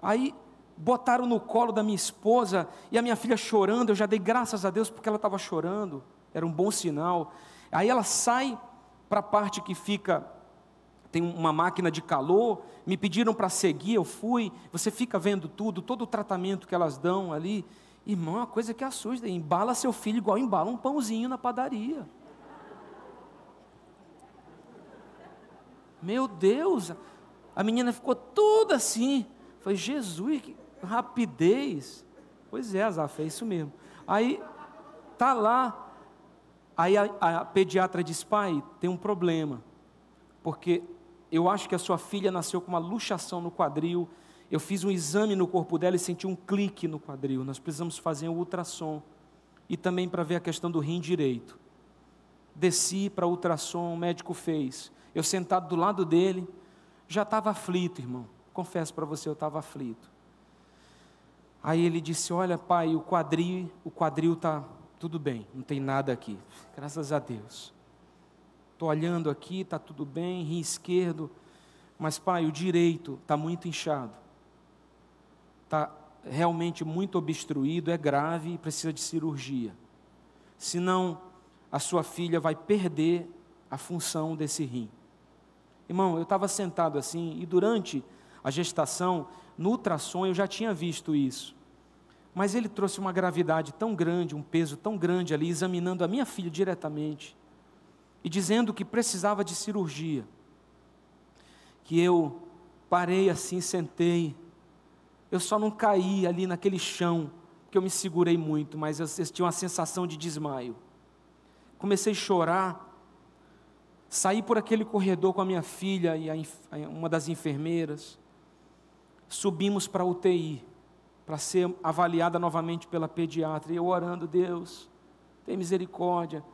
Aí botaram no colo da minha esposa e a minha filha chorando. Eu já dei graças a Deus porque ela estava chorando. Era um bom sinal. Aí ela sai para a parte que fica tem uma máquina de calor, me pediram para seguir, eu fui. Você fica vendo tudo, todo o tratamento que elas dão ali. Irmão, é uma coisa que assusta. Embala seu filho igual embala um pãozinho na padaria. Meu Deus, a menina ficou toda assim. Falei, Jesus, que rapidez. Pois é, Azaf, é isso mesmo. Aí, tá lá. Aí a, a pediatra diz, pai, tem um problema. Porque eu acho que a sua filha nasceu com uma luxação no quadril. Eu fiz um exame no corpo dela e senti um clique no quadril. Nós precisamos fazer um ultrassom. E também para ver a questão do rim direito. Desci para ultrassom, o médico fez. Eu sentado do lado dele, já estava aflito, irmão. Confesso para você, eu estava aflito. Aí ele disse: Olha, pai, o quadril, o quadril está tudo bem, não tem nada aqui. Graças a Deus. Estou olhando aqui, está tudo bem, rim esquerdo, mas pai, o direito está muito inchado. Está realmente muito obstruído, é grave e precisa de cirurgia. Senão, a sua filha vai perder a função desse rim. Irmão, eu estava sentado assim e durante a gestação, no ultrassom, eu já tinha visto isso. Mas ele trouxe uma gravidade tão grande, um peso tão grande ali, examinando a minha filha diretamente e dizendo que precisava de cirurgia. Que eu parei assim, sentei. Eu só não caí ali naquele chão, porque eu me segurei muito, mas eu, eu tinha uma sensação de desmaio. Comecei a chorar. Saí por aquele corredor com a minha filha e a, uma das enfermeiras. Subimos para a UTI, para ser avaliada novamente pela pediatra. E eu orando, Deus, tem misericórdia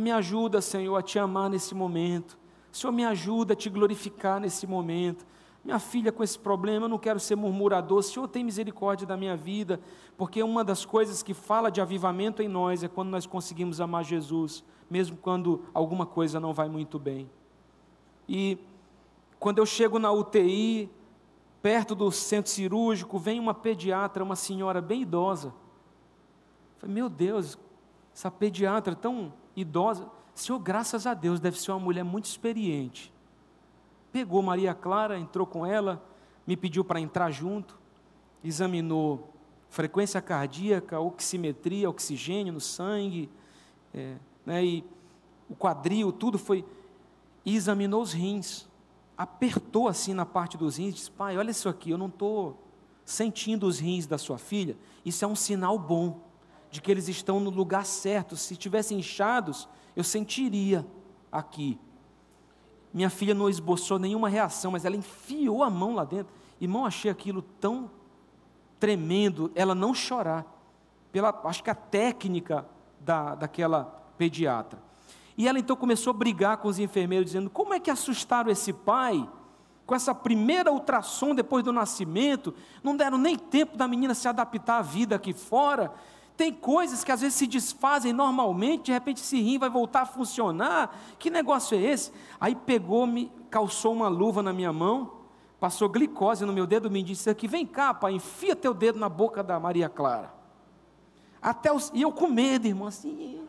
me ajuda, Senhor, a te amar nesse momento. Senhor, me ajuda a te glorificar nesse momento. Minha filha com esse problema, eu não quero ser murmurador. Senhor, tem misericórdia da minha vida, porque uma das coisas que fala de avivamento em nós é quando nós conseguimos amar Jesus, mesmo quando alguma coisa não vai muito bem. E quando eu chego na UTI, perto do centro cirúrgico, vem uma pediatra, uma senhora bem idosa. Falei, meu Deus, essa pediatra tão idosa. Senhor, graças a Deus, deve ser uma mulher muito experiente. Pegou Maria Clara, entrou com ela, me pediu para entrar junto, examinou frequência cardíaca, oximetria, oxigênio no sangue, é, né, e o quadril, tudo foi. E examinou os rins. Apertou assim na parte dos rins, disse: Pai, olha isso aqui, eu não estou sentindo os rins da sua filha. Isso é um sinal bom de que eles estão no lugar certo. Se tivessem inchados, eu sentiria aqui. Minha filha não esboçou nenhuma reação, mas ela enfiou a mão lá dentro. Irmão, achei aquilo tão tremendo, ela não chorar. Pela, acho que a técnica da, daquela pediatra. E ela então começou a brigar com os enfermeiros, dizendo: como é que assustaram esse pai? Com essa primeira ultrassom depois do nascimento, não deram nem tempo da menina se adaptar à vida aqui fora, tem coisas que às vezes se desfazem normalmente, de repente esse rim vai voltar a funcionar. Que negócio é esse? Aí pegou-me, calçou uma luva na minha mão, passou glicose no meu dedo, me disse aqui: vem cá, pai, enfia teu dedo na boca da Maria Clara. Até os, e eu com medo, irmão, assim.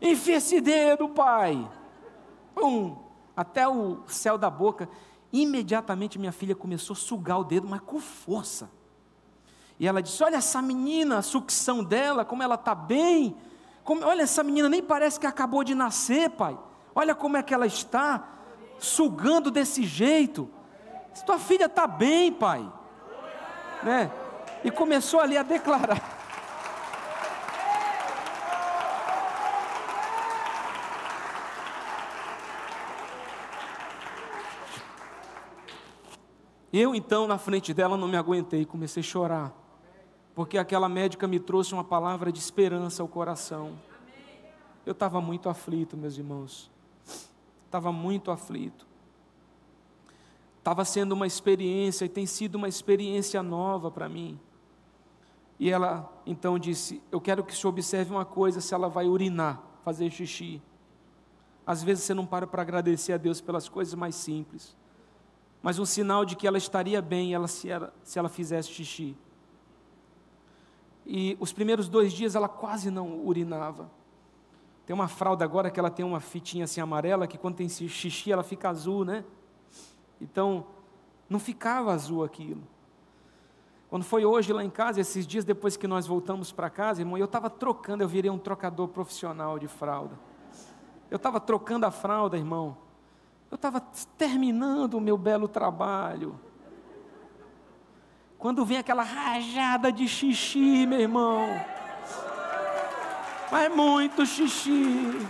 Enfia esse dedo, pai. Pum, até o céu da boca. Imediatamente minha filha começou a sugar o dedo, mas com força. E ela disse: Olha essa menina, a sucção dela, como ela está bem. Como, olha, essa menina nem parece que acabou de nascer, pai. Olha como é que ela está, sugando desse jeito. Tua filha está bem, pai. Né? E começou ali a declarar. Eu então, na frente dela, não me aguentei, comecei a chorar porque aquela médica me trouxe uma palavra de esperança ao coração. Eu estava muito aflito, meus irmãos. Estava muito aflito. Estava sendo uma experiência e tem sido uma experiência nova para mim. E ela então disse: Eu quero que senhor observe uma coisa: se ela vai urinar, fazer xixi. Às vezes você não para para agradecer a Deus pelas coisas mais simples, mas um sinal de que ela estaria bem ela, se, ela, se ela fizesse xixi. E os primeiros dois dias ela quase não urinava. Tem uma fralda agora que ela tem uma fitinha assim amarela que quando tem xixi ela fica azul, né? Então, não ficava azul aquilo. Quando foi hoje lá em casa, esses dias depois que nós voltamos para casa, irmão, eu estava trocando, eu virei um trocador profissional de fralda. Eu estava trocando a fralda, irmão. Eu estava terminando o meu belo trabalho. Quando vem aquela rajada de xixi, meu irmão. Mas muito xixi.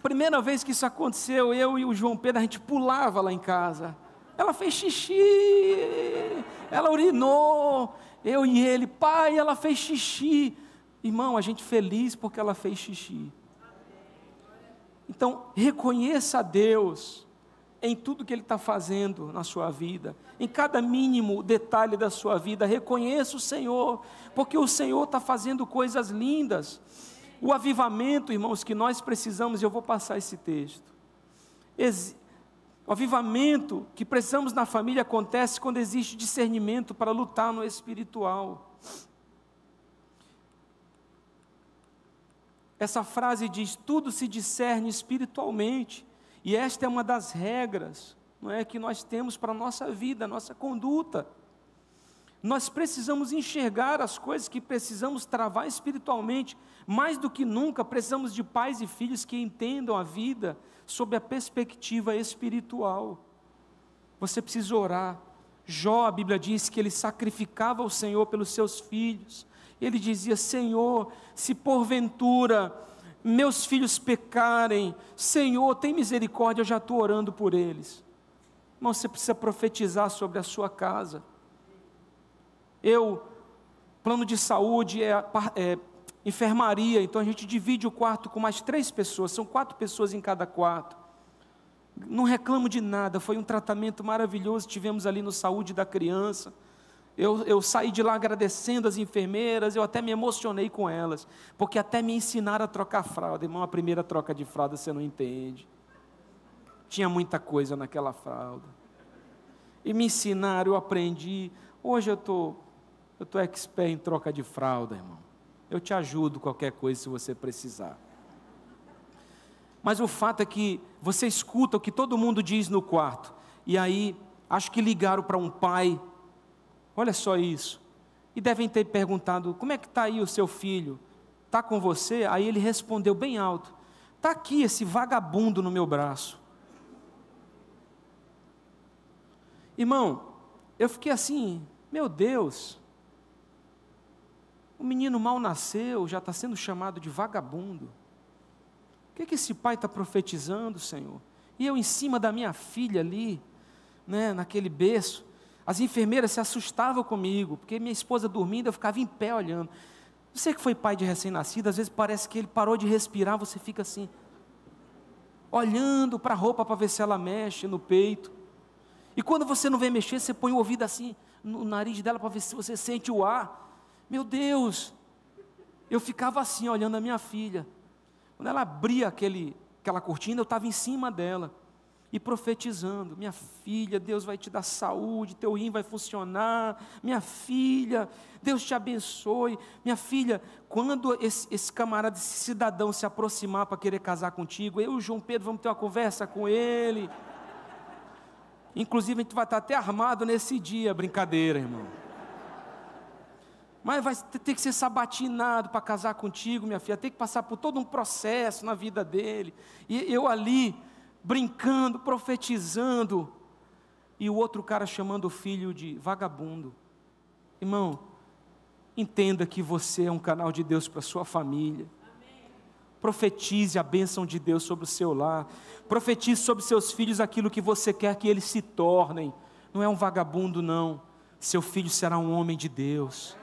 Primeira vez que isso aconteceu, eu e o João Pedro, a gente pulava lá em casa. Ela fez xixi, ela urinou, eu e ele, pai, ela fez xixi. Irmão, a gente feliz porque ela fez xixi. Então, reconheça a Deus em tudo que Ele está fazendo na sua vida, em cada mínimo detalhe da sua vida. Reconheça o Senhor, porque o Senhor está fazendo coisas lindas. O avivamento, irmãos, que nós precisamos, eu vou passar esse texto. O avivamento que precisamos na família acontece quando existe discernimento para lutar no espiritual. Essa frase diz: tudo se discerne espiritualmente. E esta é uma das regras, não é, que nós temos para a nossa vida, nossa conduta. Nós precisamos enxergar as coisas que precisamos travar espiritualmente, mais do que nunca precisamos de pais e filhos que entendam a vida sob a perspectiva espiritual. Você precisa orar. Jó, a Bíblia diz que ele sacrificava ao Senhor pelos seus filhos. Ele dizia: Senhor, se porventura meus filhos pecarem, Senhor, tem misericórdia, eu já estou orando por eles. Irmão, você precisa profetizar sobre a sua casa. Eu, plano de saúde é, é enfermaria, então a gente divide o quarto com mais três pessoas, são quatro pessoas em cada quarto. Não reclamo de nada, foi um tratamento maravilhoso, tivemos ali no saúde da criança. Eu, eu saí de lá agradecendo as enfermeiras, eu até me emocionei com elas, porque até me ensinaram a trocar fralda. Irmão, a primeira troca de fralda você não entende. Tinha muita coisa naquela fralda. E me ensinaram, eu aprendi. Hoje eu tô, eu tô expert em troca de fralda, irmão. Eu te ajudo qualquer coisa se você precisar. Mas o fato é que você escuta o que todo mundo diz no quarto. E aí, acho que ligaram para um pai Olha só isso. E devem ter perguntado: como é que está aí o seu filho? Está com você? Aí ele respondeu bem alto: está aqui esse vagabundo no meu braço. Irmão, eu fiquei assim: meu Deus, o menino mal nasceu, já está sendo chamado de vagabundo. O que, é que esse pai está profetizando, Senhor? E eu em cima da minha filha ali, né, naquele berço, as enfermeiras se assustavam comigo, porque minha esposa dormindo, eu ficava em pé olhando. Você que foi pai de recém-nascido, às vezes parece que ele parou de respirar, você fica assim, olhando para a roupa para ver se ela mexe no peito. E quando você não vê mexer, você põe o ouvido assim no nariz dela para ver se você sente o ar. Meu Deus! Eu ficava assim, olhando a minha filha. Quando ela abria aquele, aquela cortina, eu estava em cima dela. E profetizando: Minha filha, Deus vai te dar saúde, teu rim vai funcionar. Minha filha, Deus te abençoe. Minha filha, quando esse, esse camarada, esse cidadão se aproximar para querer casar contigo, eu e o João Pedro vamos ter uma conversa com ele. Inclusive, a gente vai estar até armado nesse dia, brincadeira, irmão. Mas vai ter que ser sabatinado para casar contigo, minha filha. Tem que passar por todo um processo na vida dele. E eu ali, brincando, profetizando, e o outro cara chamando o filho de vagabundo. Irmão, entenda que você é um canal de Deus para sua família. Profetize a bênção de Deus sobre o seu lar. Profetize sobre seus filhos aquilo que você quer que eles se tornem. Não é um vagabundo, não. Seu filho será um homem de Deus.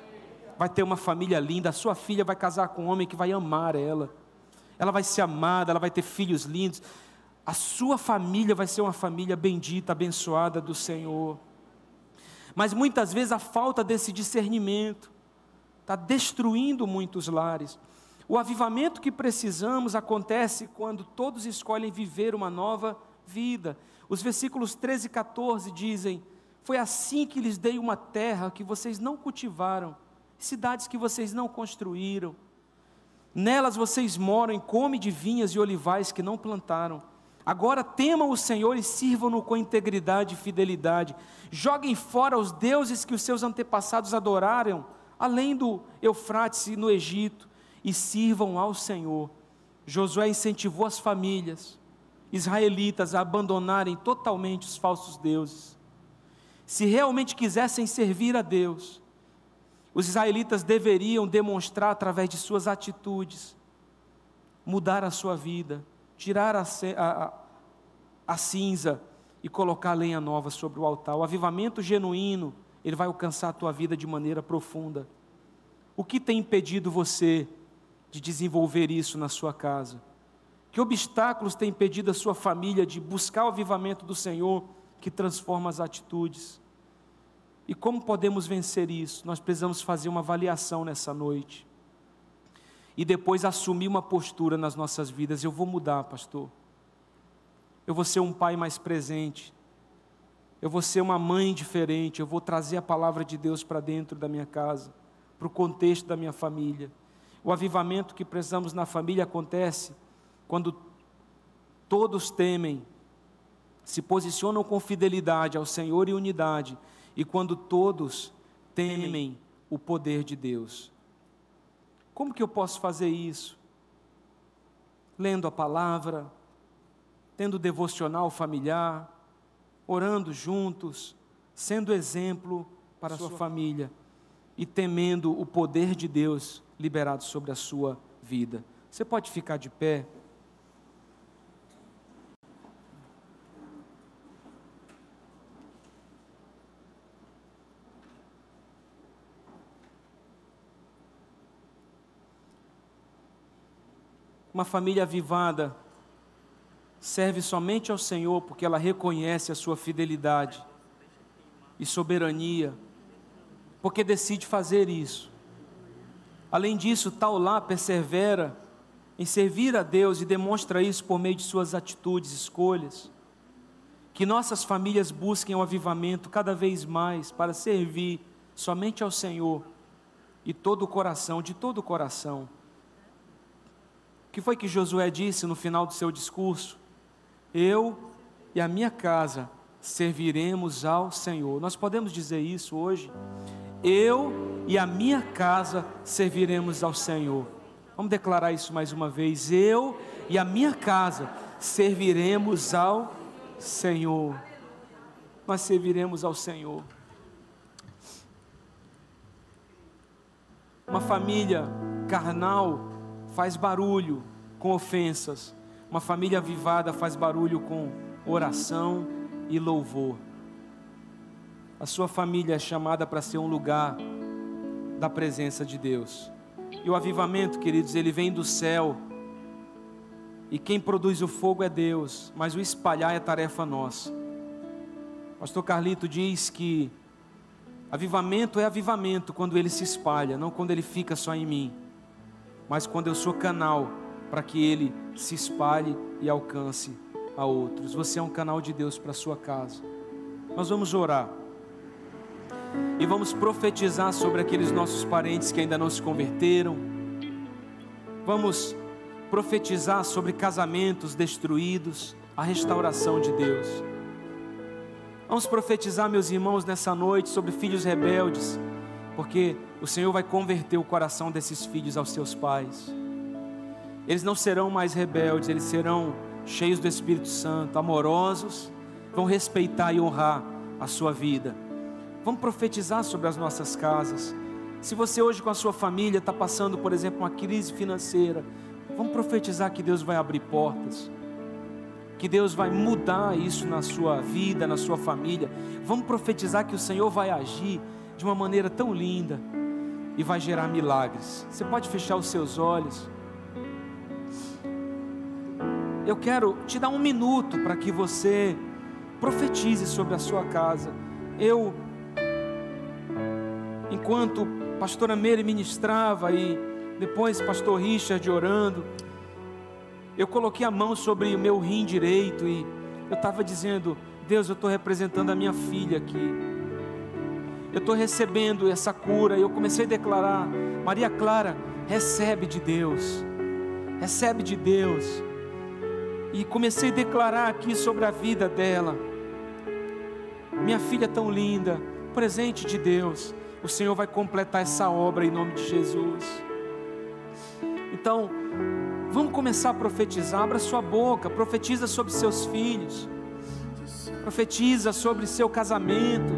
Vai ter uma família linda. A sua filha vai casar com um homem que vai amar ela. Ela vai ser amada, ela vai ter filhos lindos a sua família vai ser uma família bendita, abençoada do Senhor. Mas muitas vezes a falta desse discernimento está destruindo muitos lares. O avivamento que precisamos acontece quando todos escolhem viver uma nova vida. Os versículos 13 e 14 dizem: Foi assim que lhes dei uma terra que vocês não cultivaram, cidades que vocês não construíram. Nelas vocês moram e comem de vinhas e olivais que não plantaram. Agora temam o Senhor e sirvam-no com integridade e fidelidade. Joguem fora os deuses que os seus antepassados adoraram, além do Eufrates e no Egito, e sirvam ao Senhor. Josué incentivou as famílias israelitas a abandonarem totalmente os falsos deuses. Se realmente quisessem servir a Deus, os israelitas deveriam demonstrar através de suas atitudes, mudar a sua vida, tirar a, a, a cinza e colocar lenha nova sobre o altar. O avivamento genuíno, ele vai alcançar a tua vida de maneira profunda. O que tem impedido você de desenvolver isso na sua casa? Que obstáculos tem impedido a sua família de buscar o avivamento do Senhor que transforma as atitudes? E como podemos vencer isso? Nós precisamos fazer uma avaliação nessa noite e depois assumir uma postura nas nossas vidas. Eu vou mudar, pastor. Eu vou ser um pai mais presente. Eu vou ser uma mãe diferente. Eu vou trazer a palavra de Deus para dentro da minha casa, para o contexto da minha família. O avivamento que precisamos na família acontece quando todos temem, se posicionam com fidelidade ao Senhor e unidade, e quando todos temem o poder de Deus. Como que eu posso fazer isso? Lendo a palavra, tendo devocional familiar, orando juntos, sendo exemplo para a sua família e temendo o poder de Deus liberado sobre a sua vida. Você pode ficar de pé? Uma família avivada serve somente ao Senhor porque ela reconhece a sua fidelidade e soberania, porque decide fazer isso. Além disso, tal lá persevera em servir a Deus e demonstra isso por meio de suas atitudes, escolhas. Que nossas famílias busquem o avivamento cada vez mais para servir somente ao Senhor e todo o coração, de todo o coração. O que foi que Josué disse no final do seu discurso? Eu e a minha casa serviremos ao Senhor. Nós podemos dizer isso hoje? Eu e a minha casa serviremos ao Senhor. Vamos declarar isso mais uma vez. Eu e a minha casa serviremos ao Senhor. Nós serviremos ao Senhor. Uma família carnal faz barulho com ofensas. Uma família avivada faz barulho com oração e louvor. A sua família é chamada para ser um lugar da presença de Deus. E o avivamento, queridos, ele vem do céu. E quem produz o fogo é Deus, mas o espalhar é tarefa nossa. Pastor Carlito diz que avivamento é avivamento quando ele se espalha, não quando ele fica só em mim mas quando eu sou canal para que ele se espalhe e alcance a outros. Você é um canal de Deus para sua casa. Nós vamos orar. E vamos profetizar sobre aqueles nossos parentes que ainda não se converteram. Vamos profetizar sobre casamentos destruídos, a restauração de Deus. Vamos profetizar, meus irmãos, nessa noite sobre filhos rebeldes, porque o Senhor vai converter o coração desses filhos aos seus pais. Eles não serão mais rebeldes, eles serão cheios do Espírito Santo, amorosos, vão respeitar e honrar a sua vida. Vamos profetizar sobre as nossas casas. Se você hoje com a sua família está passando, por exemplo, uma crise financeira, vamos profetizar que Deus vai abrir portas, que Deus vai mudar isso na sua vida, na sua família. Vamos profetizar que o Senhor vai agir de uma maneira tão linda e vai gerar milagres. Você pode fechar os seus olhos. Eu quero te dar um minuto para que você profetize sobre a sua casa. Eu, enquanto pastora Meire ministrava e depois pastor Richard orando, eu coloquei a mão sobre o meu rim direito e eu estava dizendo: Deus, eu estou representando a minha filha aqui. Eu estou recebendo essa cura. E eu comecei a declarar: Maria Clara, recebe de Deus, recebe de Deus e comecei a declarar aqui sobre a vida dela. Minha filha tão linda, presente de Deus, o Senhor vai completar essa obra em nome de Jesus. Então, vamos começar a profetizar. Abra sua boca, profetiza sobre seus filhos, profetiza sobre seu casamento,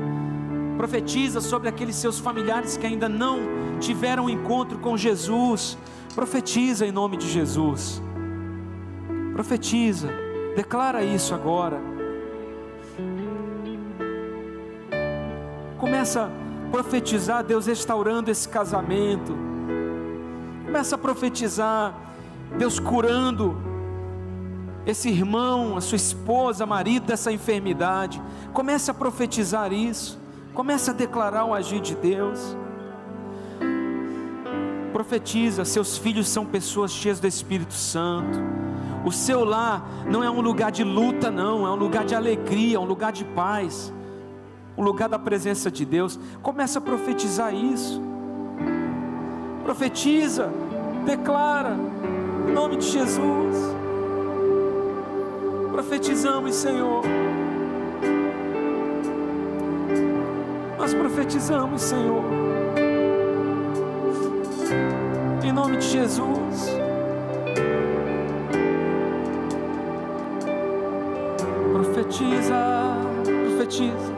profetiza sobre aqueles seus familiares que ainda não tiveram um encontro com Jesus. Profetiza em nome de Jesus. Profetiza, declara isso agora. Começa a profetizar Deus restaurando esse casamento. Começa a profetizar Deus curando esse irmão, a sua esposa, marido dessa enfermidade. Comece a profetizar isso. Comece a declarar o agir de Deus. Profetiza, seus filhos são pessoas cheias do Espírito Santo. O seu lar não é um lugar de luta, não, é um lugar de alegria, um lugar de paz, um lugar da presença de Deus. Começa a profetizar isso. Profetiza, declara, em nome de Jesus. Profetizamos, Senhor. Nós profetizamos, Senhor. Em nome de Jesus. profetiza, profetiza.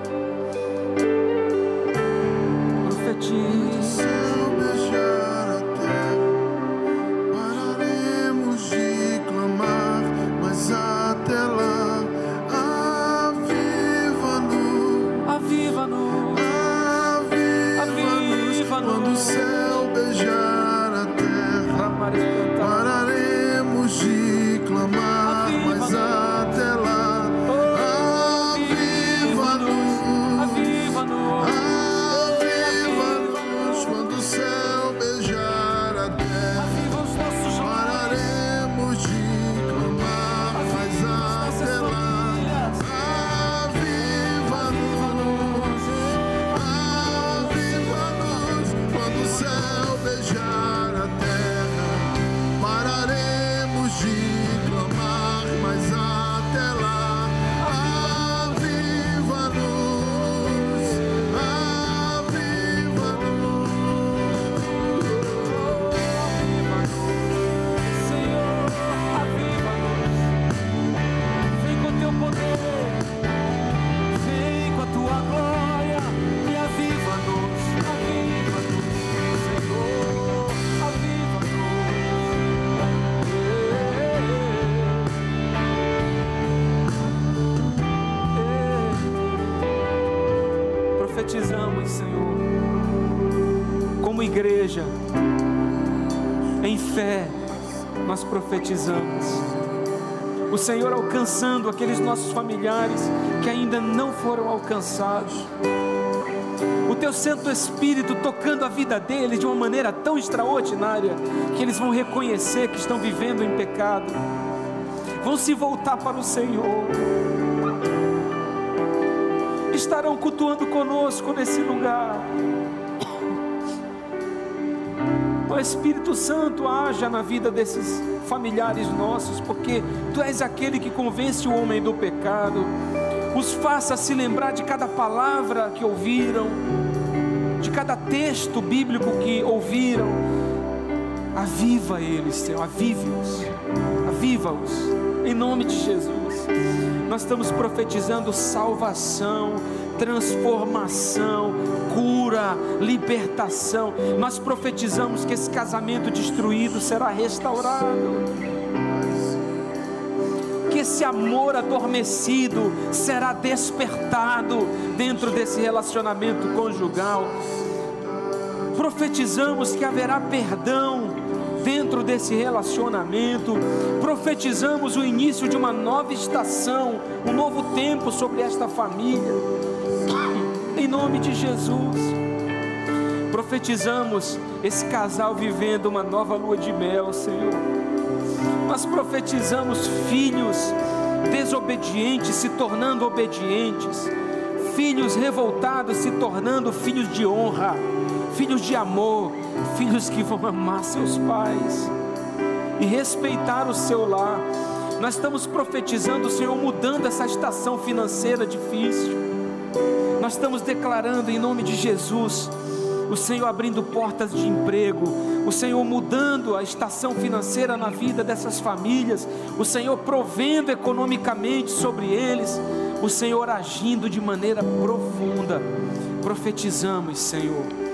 Profetizamos. O Senhor alcançando aqueles nossos familiares que ainda não foram alcançados. O teu Santo Espírito tocando a vida deles de uma maneira tão extraordinária que eles vão reconhecer que estão vivendo em pecado vão se voltar para o Senhor, estarão cultuando conosco nesse lugar. O Espírito Santo haja na vida desses familiares nossos, porque Tu és aquele que convence o homem do pecado, os faça se lembrar de cada palavra que ouviram, de cada texto bíblico que ouviram. Aviva eles, Senhor, avive-os, aviva-os, em nome de Jesus. Nós estamos profetizando salvação, transformação, cura, libertação. Nós profetizamos que esse casamento destruído será restaurado. Que esse amor adormecido será despertado dentro desse relacionamento conjugal. Profetizamos que haverá perdão dentro desse relacionamento. Profetizamos o início de uma nova estação, um novo tempo sobre esta família. Em nome de Jesus. Profetizamos esse casal vivendo uma nova lua de mel, Senhor. Nós profetizamos filhos desobedientes se tornando obedientes, filhos revoltados se tornando filhos de honra filhos de amor, filhos que vão amar seus pais e respeitar o seu lar. Nós estamos profetizando Senhor mudando essa estação financeira difícil. Nós estamos declarando em nome de Jesus o Senhor abrindo portas de emprego, o Senhor mudando a estação financeira na vida dessas famílias, o Senhor provendo economicamente sobre eles, o Senhor agindo de maneira profunda. Profetizamos, Senhor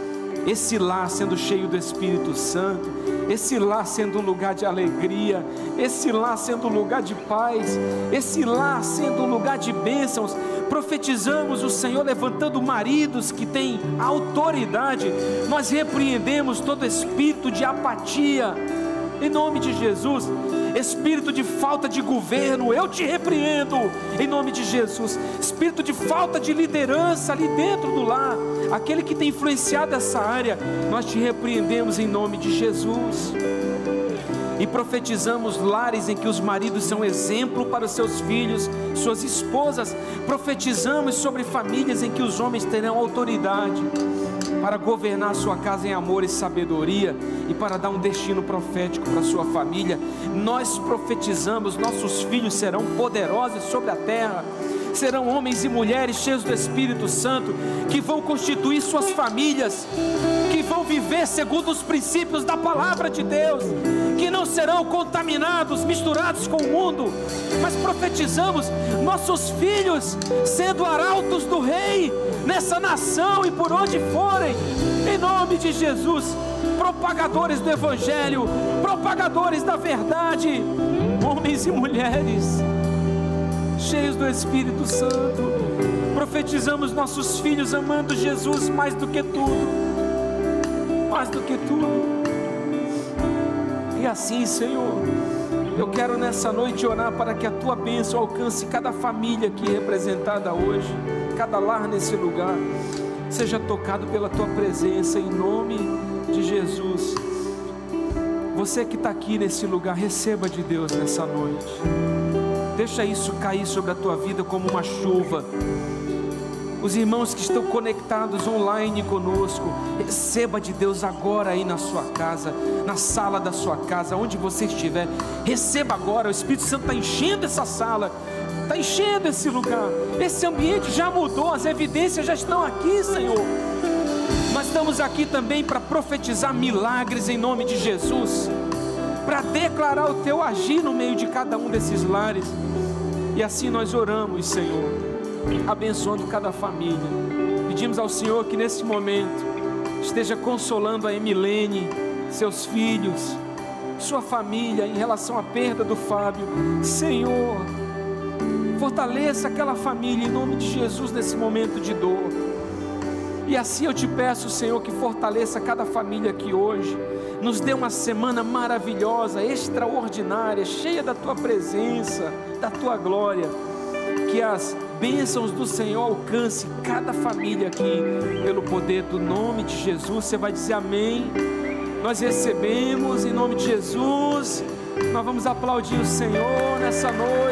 esse lar sendo cheio do Espírito Santo, esse lar sendo um lugar de alegria, esse lar sendo um lugar de paz, esse lar sendo um lugar de bênçãos. Profetizamos o Senhor levantando maridos que têm autoridade, nós repreendemos todo espírito de apatia, em nome de Jesus espírito de falta de governo, eu te repreendo, em nome de Jesus, espírito de falta de liderança ali dentro do lar, aquele que tem influenciado essa área, nós te repreendemos em nome de Jesus. E profetizamos lares em que os maridos são exemplo para os seus filhos, suas esposas. Profetizamos sobre famílias em que os homens terão autoridade para governar sua casa em amor e sabedoria e para dar um destino profético para sua família. Nós profetizamos, nossos filhos serão poderosos sobre a terra serão homens e mulheres cheios do Espírito Santo, que vão constituir suas famílias, que vão viver segundo os princípios da palavra de Deus, que não serão contaminados, misturados com o mundo, mas profetizamos nossos filhos sendo arautos do Rei nessa nação e por onde forem, em nome de Jesus, propagadores do Evangelho, propagadores da verdade, homens e mulheres cheios do Espírito Santo. Profetizamos nossos filhos amando Jesus mais do que tudo, mais do que tudo. E assim, Senhor, eu quero nessa noite orar para que a tua bênção alcance cada família aqui representada hoje, cada lar nesse lugar, seja tocado pela tua presença, em nome de Jesus. Você que está aqui nesse lugar, receba de Deus nessa noite. Deixa isso cair sobre a tua vida como uma chuva. Os irmãos que estão conectados online conosco, receba de Deus agora aí na sua casa, na sala da sua casa, onde você estiver. Receba agora, o Espírito Santo está enchendo essa sala, está enchendo esse lugar. Esse ambiente já mudou, as evidências já estão aqui, Senhor. Nós estamos aqui também para profetizar milagres em nome de Jesus para declarar o teu agir no meio de cada um desses lares. E assim nós oramos, Senhor, abençoando cada família. Pedimos ao Senhor que nesse momento esteja consolando a Emilene, seus filhos, sua família em relação à perda do Fábio. Senhor, fortaleça aquela família em nome de Jesus nesse momento de dor. E assim eu te peço, Senhor, que fortaleça cada família aqui hoje nos dê uma semana maravilhosa, extraordinária, cheia da tua presença, da tua glória. Que as bênçãos do Senhor alcance cada família aqui, pelo poder do nome de Jesus. Você vai dizer amém. Nós recebemos em nome de Jesus. Nós vamos aplaudir o Senhor nessa noite.